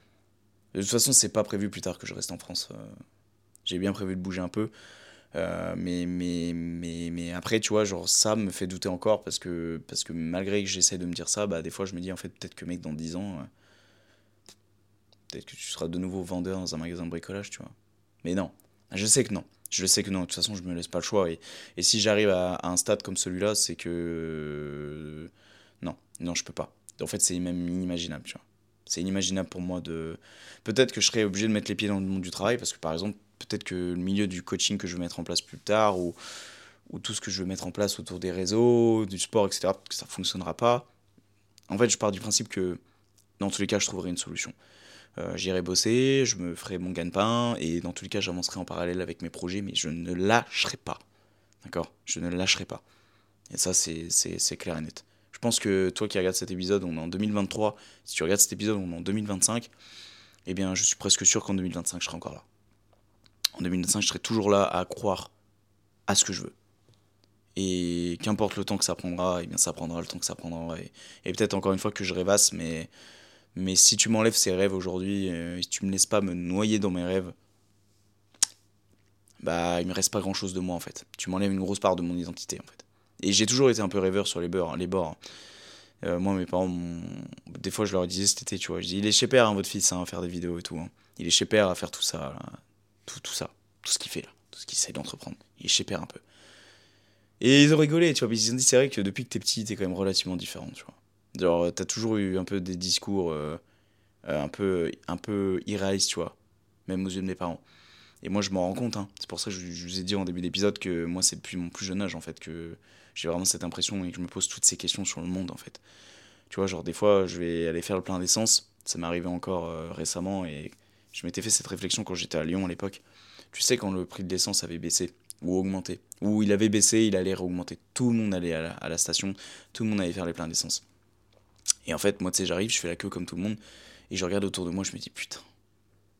Speaker 1: De toute façon, c'est pas prévu plus tard que je reste en France. Euh. J'ai bien prévu de bouger un peu. Euh, mais, mais, mais, mais après, tu vois, genre, ça me fait douter encore parce que, parce que malgré que j'essaie de me dire ça, bah, des fois, je me dis, en fait, peut-être que, mec, dans 10 ans, euh, peut-être que tu seras de nouveau vendeur dans un magasin de bricolage, tu vois. Mais non, je sais que non. Je sais que non, de toute façon, je me laisse pas le choix. Et, si j'arrive à, un stade comme celui-là, c'est que. non, non, je peux pas. En fait, c'est même inimaginable, tu vois. C'est inimaginable pour moi de. Peut-être que je serais obligé de mettre les pieds dans le monde du travail, parce que par exemple, peut-être que le milieu du coaching que je veux mettre en place plus tard, ou, ou tout ce que je veux mettre en place autour des réseaux, du sport, etc., que ça fonctionnera pas. En fait, je pars du principe que dans tous les cas, je trouverai une solution. Euh, j'irai bosser, je me ferai mon gagne-pain, et dans tous les cas, j'avancerai en parallèle avec mes projets, mais je ne lâcherai pas. D'accord? Je ne lâcherai pas. Et ça, c'est clair et net. Je pense que toi qui regardes cet épisode, on est en 2023. Si tu regardes cet épisode, on est en 2025. Eh bien, je suis presque sûr qu'en 2025, je serai encore là. En 2025, je serai toujours là à croire à ce que je veux. Et qu'importe le temps que ça prendra, eh bien ça prendra le temps que ça prendra. Et, et peut-être encore une fois que je rêvasse, mais, mais si tu m'enlèves ces rêves aujourd'hui, euh, si tu me laisses pas me noyer dans mes rêves, bah il me reste pas grand chose de moi en fait. Tu m'enlèves une grosse part de mon identité en fait. Et j'ai toujours été un peu rêveur sur les, bords. Les bords. Hein. Euh, moi, mes parents, des fois, je leur disais cet été, tu vois, je dis, il est chez père, hein, votre fils, hein, à faire des vidéos et tout. Il est chez père à faire tout ça, Tout, tout ça, tout ce qu'il fait là, tout ce qu'il essaie d'entreprendre. Il est chez père un peu. Et ils ont rigolé, tu vois, ils ont dit, c'est vrai que depuis que t'es petit, t'es quand même relativement différent, tu vois. Genre, t'as toujours eu un peu des discours euh, euh, un, peu, un peu irréalistes, tu vois, même aux yeux de mes parents. Et moi, je m'en rends compte, c'est pour ça que je, vous ai dit en début d'épisode que moi, c'est depuis mon plus jeune âge, en fait, que j'ai vraiment cette impression et que je me pose toutes ces questions sur le monde en fait. Tu vois, genre des fois, je vais aller faire le plein d'essence, ça m'est arrivé encore euh, récemment et je m'étais fait cette réflexion quand j'étais à Lyon à l'époque. Tu sais, quand le prix de l'essence avait baissé ou augmenté, ou il avait baissé, il allait réaugmenter, tout le monde allait à la, à la station, tout le monde allait faire les pleins d'essence. Et en fait, moi, tu sais, j'arrive, je fais la queue comme tout le monde et je regarde autour de moi, je me dis putain,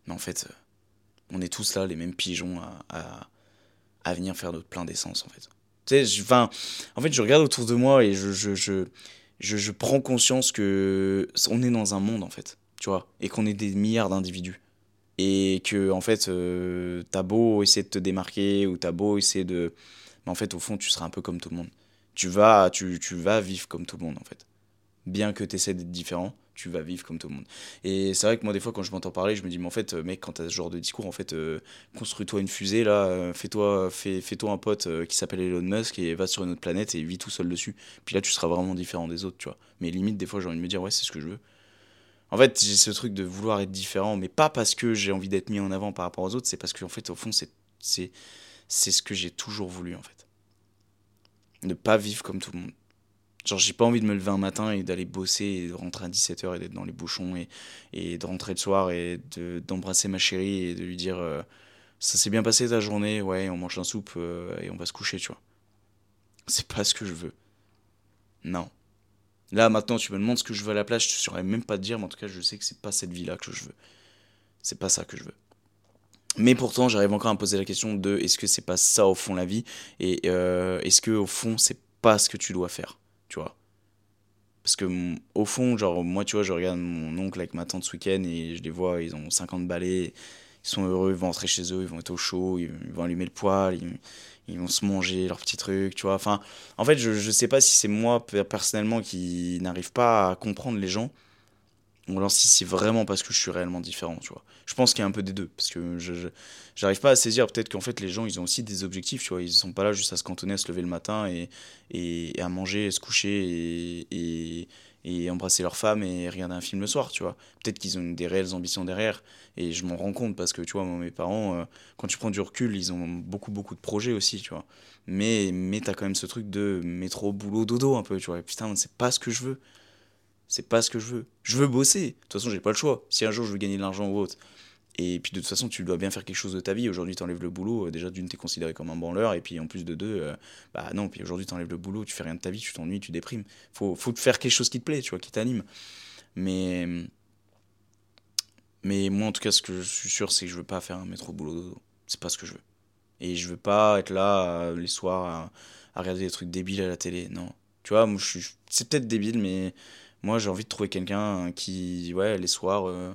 Speaker 1: mais en fait, euh, on est tous là, les mêmes pigeons à, à, à venir faire notre plein d'essence en fait. Tu sais, enfin, en fait, je regarde autour de moi et je, je, je, je, prends conscience que on est dans un monde, en fait, tu vois, et qu'on est des milliards d'individus. Et que, en fait, euh, t'as beau essayer de te démarquer ou t'as beau essayer de. Mais en fait, au fond, tu seras un peu comme tout le monde. Tu vas, tu, tu vas vivre comme tout le monde, en fait. Bien que tu essaies d'être différent, tu vas vivre comme tout le monde. Et c'est vrai que moi, des fois, quand je m'entends parler, je me dis, mais en fait, mec, quand t'as ce genre de discours, en fait, euh, construis-toi une fusée, là, euh, fais-toi fais, fais un pote euh, qui s'appelle Elon Musk et va sur une autre planète et vis tout seul dessus. Puis là, tu seras vraiment différent des autres, tu vois. Mais limite, des fois, j'ai envie de me dire, ouais, c'est ce que je veux. En fait, j'ai ce truc de vouloir être différent, mais pas parce que j'ai envie d'être mis en avant par rapport aux autres, c'est parce qu'en fait, au fond, c'est c'est ce que j'ai toujours voulu, en fait. Ne pas vivre comme tout le monde. Genre, j'ai pas envie de me lever un matin et d'aller bosser et de rentrer à 17h et d'être dans les bouchons et, et de rentrer le soir et d'embrasser ma chérie et de lui dire euh, Ça s'est bien passé ta journée, ouais, on mange un soupe euh, et on va se coucher, tu vois. C'est pas ce que je veux. Non. Là, maintenant, tu me demandes ce que je veux à la plage, je saurais même pas te dire, mais en tout cas, je sais que c'est pas cette vie-là que je veux. C'est pas ça que je veux. Mais pourtant, j'arrive encore à me poser la question de est-ce que c'est pas ça au fond la vie? Et euh, est-ce que au fond, c'est pas ce que tu dois faire? Tu vois. Parce que au fond, genre, moi, tu vois, je regarde mon oncle avec ma tante ce week-end et je les vois, ils ont 50 balais, ils sont heureux, ils vont rentrer chez eux, ils vont être au chaud, ils vont allumer le poêle, ils, vont se manger leurs petits trucs, tu vois. Enfin, en fait, je, je sais pas si c'est moi, personnellement, qui n'arrive pas à comprendre les gens ou alors si c'est vraiment parce que je suis réellement différent, tu vois. Je pense qu'il y a un peu des deux, parce que je j'arrive pas à saisir peut-être qu'en fait les gens ils ont aussi des objectifs, tu vois. Ils sont pas là juste à se cantonner, à se lever le matin et, et, à manger, se coucher et, et, embrasser leur femme et regarder un film le soir, tu vois. Peut-être qu'ils ont des réelles ambitions derrière et je m'en rends compte parce que tu vois, moi, mes parents, euh, quand tu prends du recul, ils ont beaucoup beaucoup de projets aussi, tu vois. Mais, mais t'as quand même ce truc de métro, boulot, dodo un peu, tu vois. putain, c'est pas ce que je veux. C'est pas ce que je veux. Je veux bosser. De toute façon, j'ai pas le choix. Si un jour je veux gagner de l'argent ou autre. Et puis de toute façon, tu dois bien faire quelque chose de ta vie. Aujourd'hui, tu enlèves le boulot. Euh, déjà, d'une, t'es considéré comme un branleur. Et puis en plus de deux, euh, bah non. Puis aujourd'hui, tu enlèves le boulot, tu fais rien de ta vie, tu t'ennuies, tu déprimes. Faut, faut faire quelque chose qui te plaît, tu vois, qui t'anime. Mais. Mais moi, en tout cas, ce que je suis sûr, c'est que je veux pas faire un métro boulot dodo. C'est pas ce que je veux. Et je veux pas être là euh, les soirs à, à, regarder des trucs débiles à la télé. Non. Tu vois, moi, je suis. C'est peut-être débile, mais moi, j'ai envie de trouver quelqu'un qui, ouais, les soirs, euh,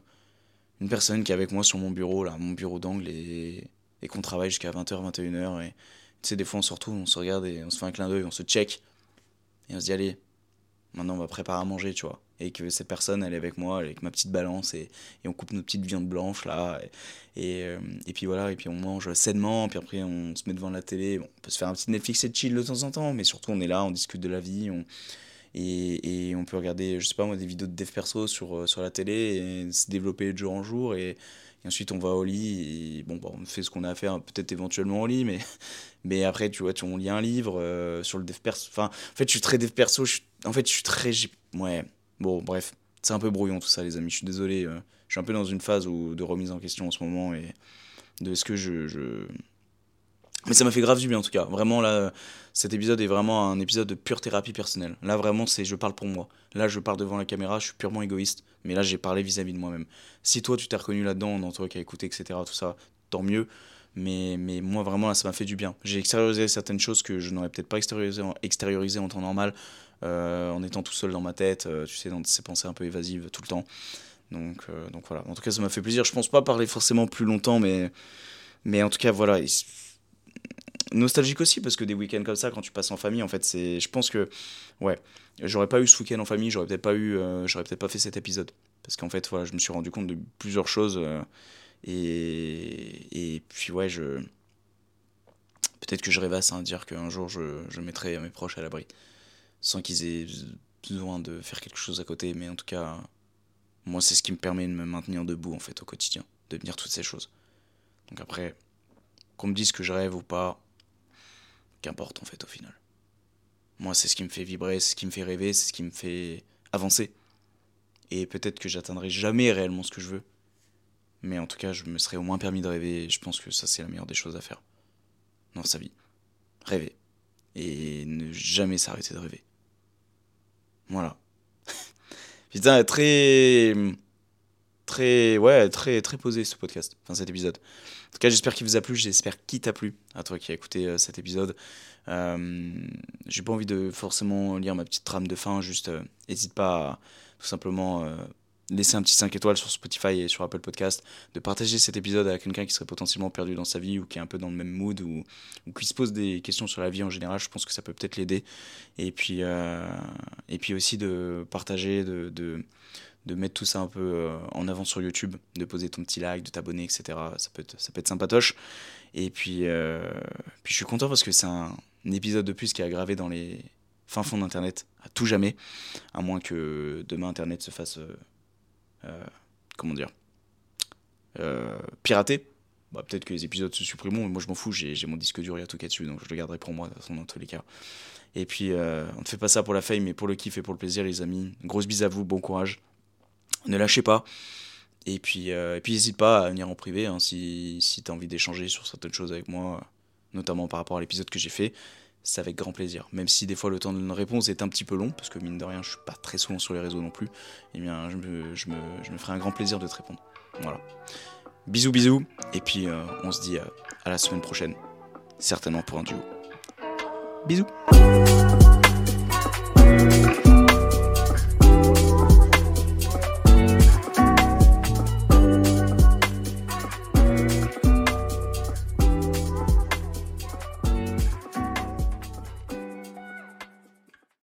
Speaker 1: une personne qui est avec moi sur mon bureau, là, mon bureau d'angle, et, et qu'on travaille jusqu'à 20h, 21h. Et tu sais, des fois, on se retrouve, on se regarde et on se fait un clin d'œil, on se check. Et on se dit, allez, maintenant, on va préparer à manger, tu vois. Et que cette personne, elle est avec moi, avec ma petite balance, et, et on coupe nos petites viandes blanches, là. Et, euh, et, puis voilà, et puis on mange sainement, puis après, on se met devant la télé. On peut se faire un petit Netflix et chill de temps en temps, mais surtout, on est là, on discute de la vie, on et, et, on peut regarder, je sais pas moi, des vidéos de dev perso sur, euh, sur la télé et se développer de jour en jour. Et, ensuite, on va au lit. Et bon, bah, on fait ce qu'on a à faire, peut-être éventuellement au lit, mais, mais après, tu vois, tu, on lit un livre euh, sur le dev perso. Enfin, en fait, je suis très dev perso. Je, en fait, je suis très. Ouais, bon, bref. C'est un peu brouillon tout ça, les amis. Je suis désolé. Euh, je suis un peu dans une phase où, de remise en question en ce moment et de ce que je mais ça m'a fait grave du bien en tout cas. Vraiment là, cet épisode est vraiment un épisode de pure thérapie personnelle. Là vraiment c'est je parle pour moi. Là je parle devant la caméra, je suis purement égoïste. Mais là j'ai parlé vis-à-vis de moi-même. Si toi tu t'es reconnu là-dedans, dans toi qui as écouté, etc. Tout ça, tant mieux. Mais, mais moi, vraiment, là, ça m'a fait du bien. J'ai extériorisé certaines choses que je n'aurais peut-être pas extériorisé en, extériorisé en temps normal, euh, en étant tout seul dans ma tête, euh, tu sais, dans ces pensées un peu évasives tout le temps. Donc, euh, donc voilà. En tout cas, ça m'a fait plaisir. Je pense pas parler forcément plus longtemps, mais, mais en tout cas, voilà. Nostalgique aussi, parce que des week-ends comme ça, quand tu passes en famille, en fait, c'est. Je pense que. Ouais. J'aurais pas eu ce week-end en famille, j'aurais peut-être pas eu. j'aurais peut-être pas fait cet épisode. Parce qu'en fait, voilà, je me suis rendu compte de plusieurs choses. Et, et puis ouais, je... peut-être que je rêvasse à dire qu'un jour je, je mettrai mes proches à l'abri. Sans qu'ils aient besoin de faire quelque chose à côté. Mais en tout cas, moi c'est ce qui me permet de me maintenir debout en fait au quotidien. De dire toutes ces choses. Donc après, qu'on me dise que je rêve ou pas, qu'importe en fait au final. Moi c'est ce qui me fait vibrer, c'est ce qui me fait rêver, c'est ce qui me fait avancer. Et peut-être que j'atteindrai jamais réellement ce que je veux. Mais en tout cas, je me serais au moins permis de rêver. Et je pense que ça, c'est la meilleure des choses à faire dans sa vie. Rêver. Et ne jamais s'arrêter de rêver. Voilà. Putain, très. Très. Ouais, très, très posé ce podcast. Enfin, cet épisode. En tout cas, j'espère qu'il vous a plu. J'espère qu'il t'a plu. À toi qui as écouté euh, cet épisode. Euh, J'ai pas envie de forcément lire ma petite trame de fin. Juste, n'hésite euh, pas à tout simplement laisser un petit 5 étoiles sur Spotify et sur Apple Podcast, de partager cet épisode à quelqu'un qui serait potentiellement perdu dans sa vie ou qui est un peu dans le même mood ou, qui se pose des questions sur la vie en général, je pense que ça peut peut-être l'aider. Et puis, et puis aussi de partager, de, de, mettre tout ça un peu euh, en avant sur YouTube, de poser ton petit like, de t'abonner, etc. Ça peut être, ça peut être sympatoche. Et puis, euh, puis je suis content parce que c'est un, épisode de plus qui est gravé dans les fins fonds d'Internet à tout jamais, à moins que demain Internet se fasse euh, comment dire, piraté. Bah, peut-être que les épisodes se supprimeront, mais moi je m'en fous, j'ai mon disque dur, il y a tout qui dessus, donc je le garderai pour moi, de toute façon, dans tous les cas. Et puis, on ne fait pas ça pour la fame, mais pour le kiff et pour le plaisir, les amis. Grosse bise à vous, bon courage. Ne lâchez pas. Et puis, et puis n'hésite pas à venir en privé hein, si, si tu as envie d'échanger sur certaines choses avec moi, notamment par rapport à l'épisode que j'ai fait c'est avec grand plaisir. Même si des fois le temps d'une réponse est un petit peu long, parce que mine de rien, je suis pas très souvent sur les réseaux non plus, eh bien, je me, je me, je me ferai un grand plaisir de te répondre. Voilà. Bisous, bisous, et puis euh, on se dit euh, à la semaine prochaine, certainement pour un duo. Bisous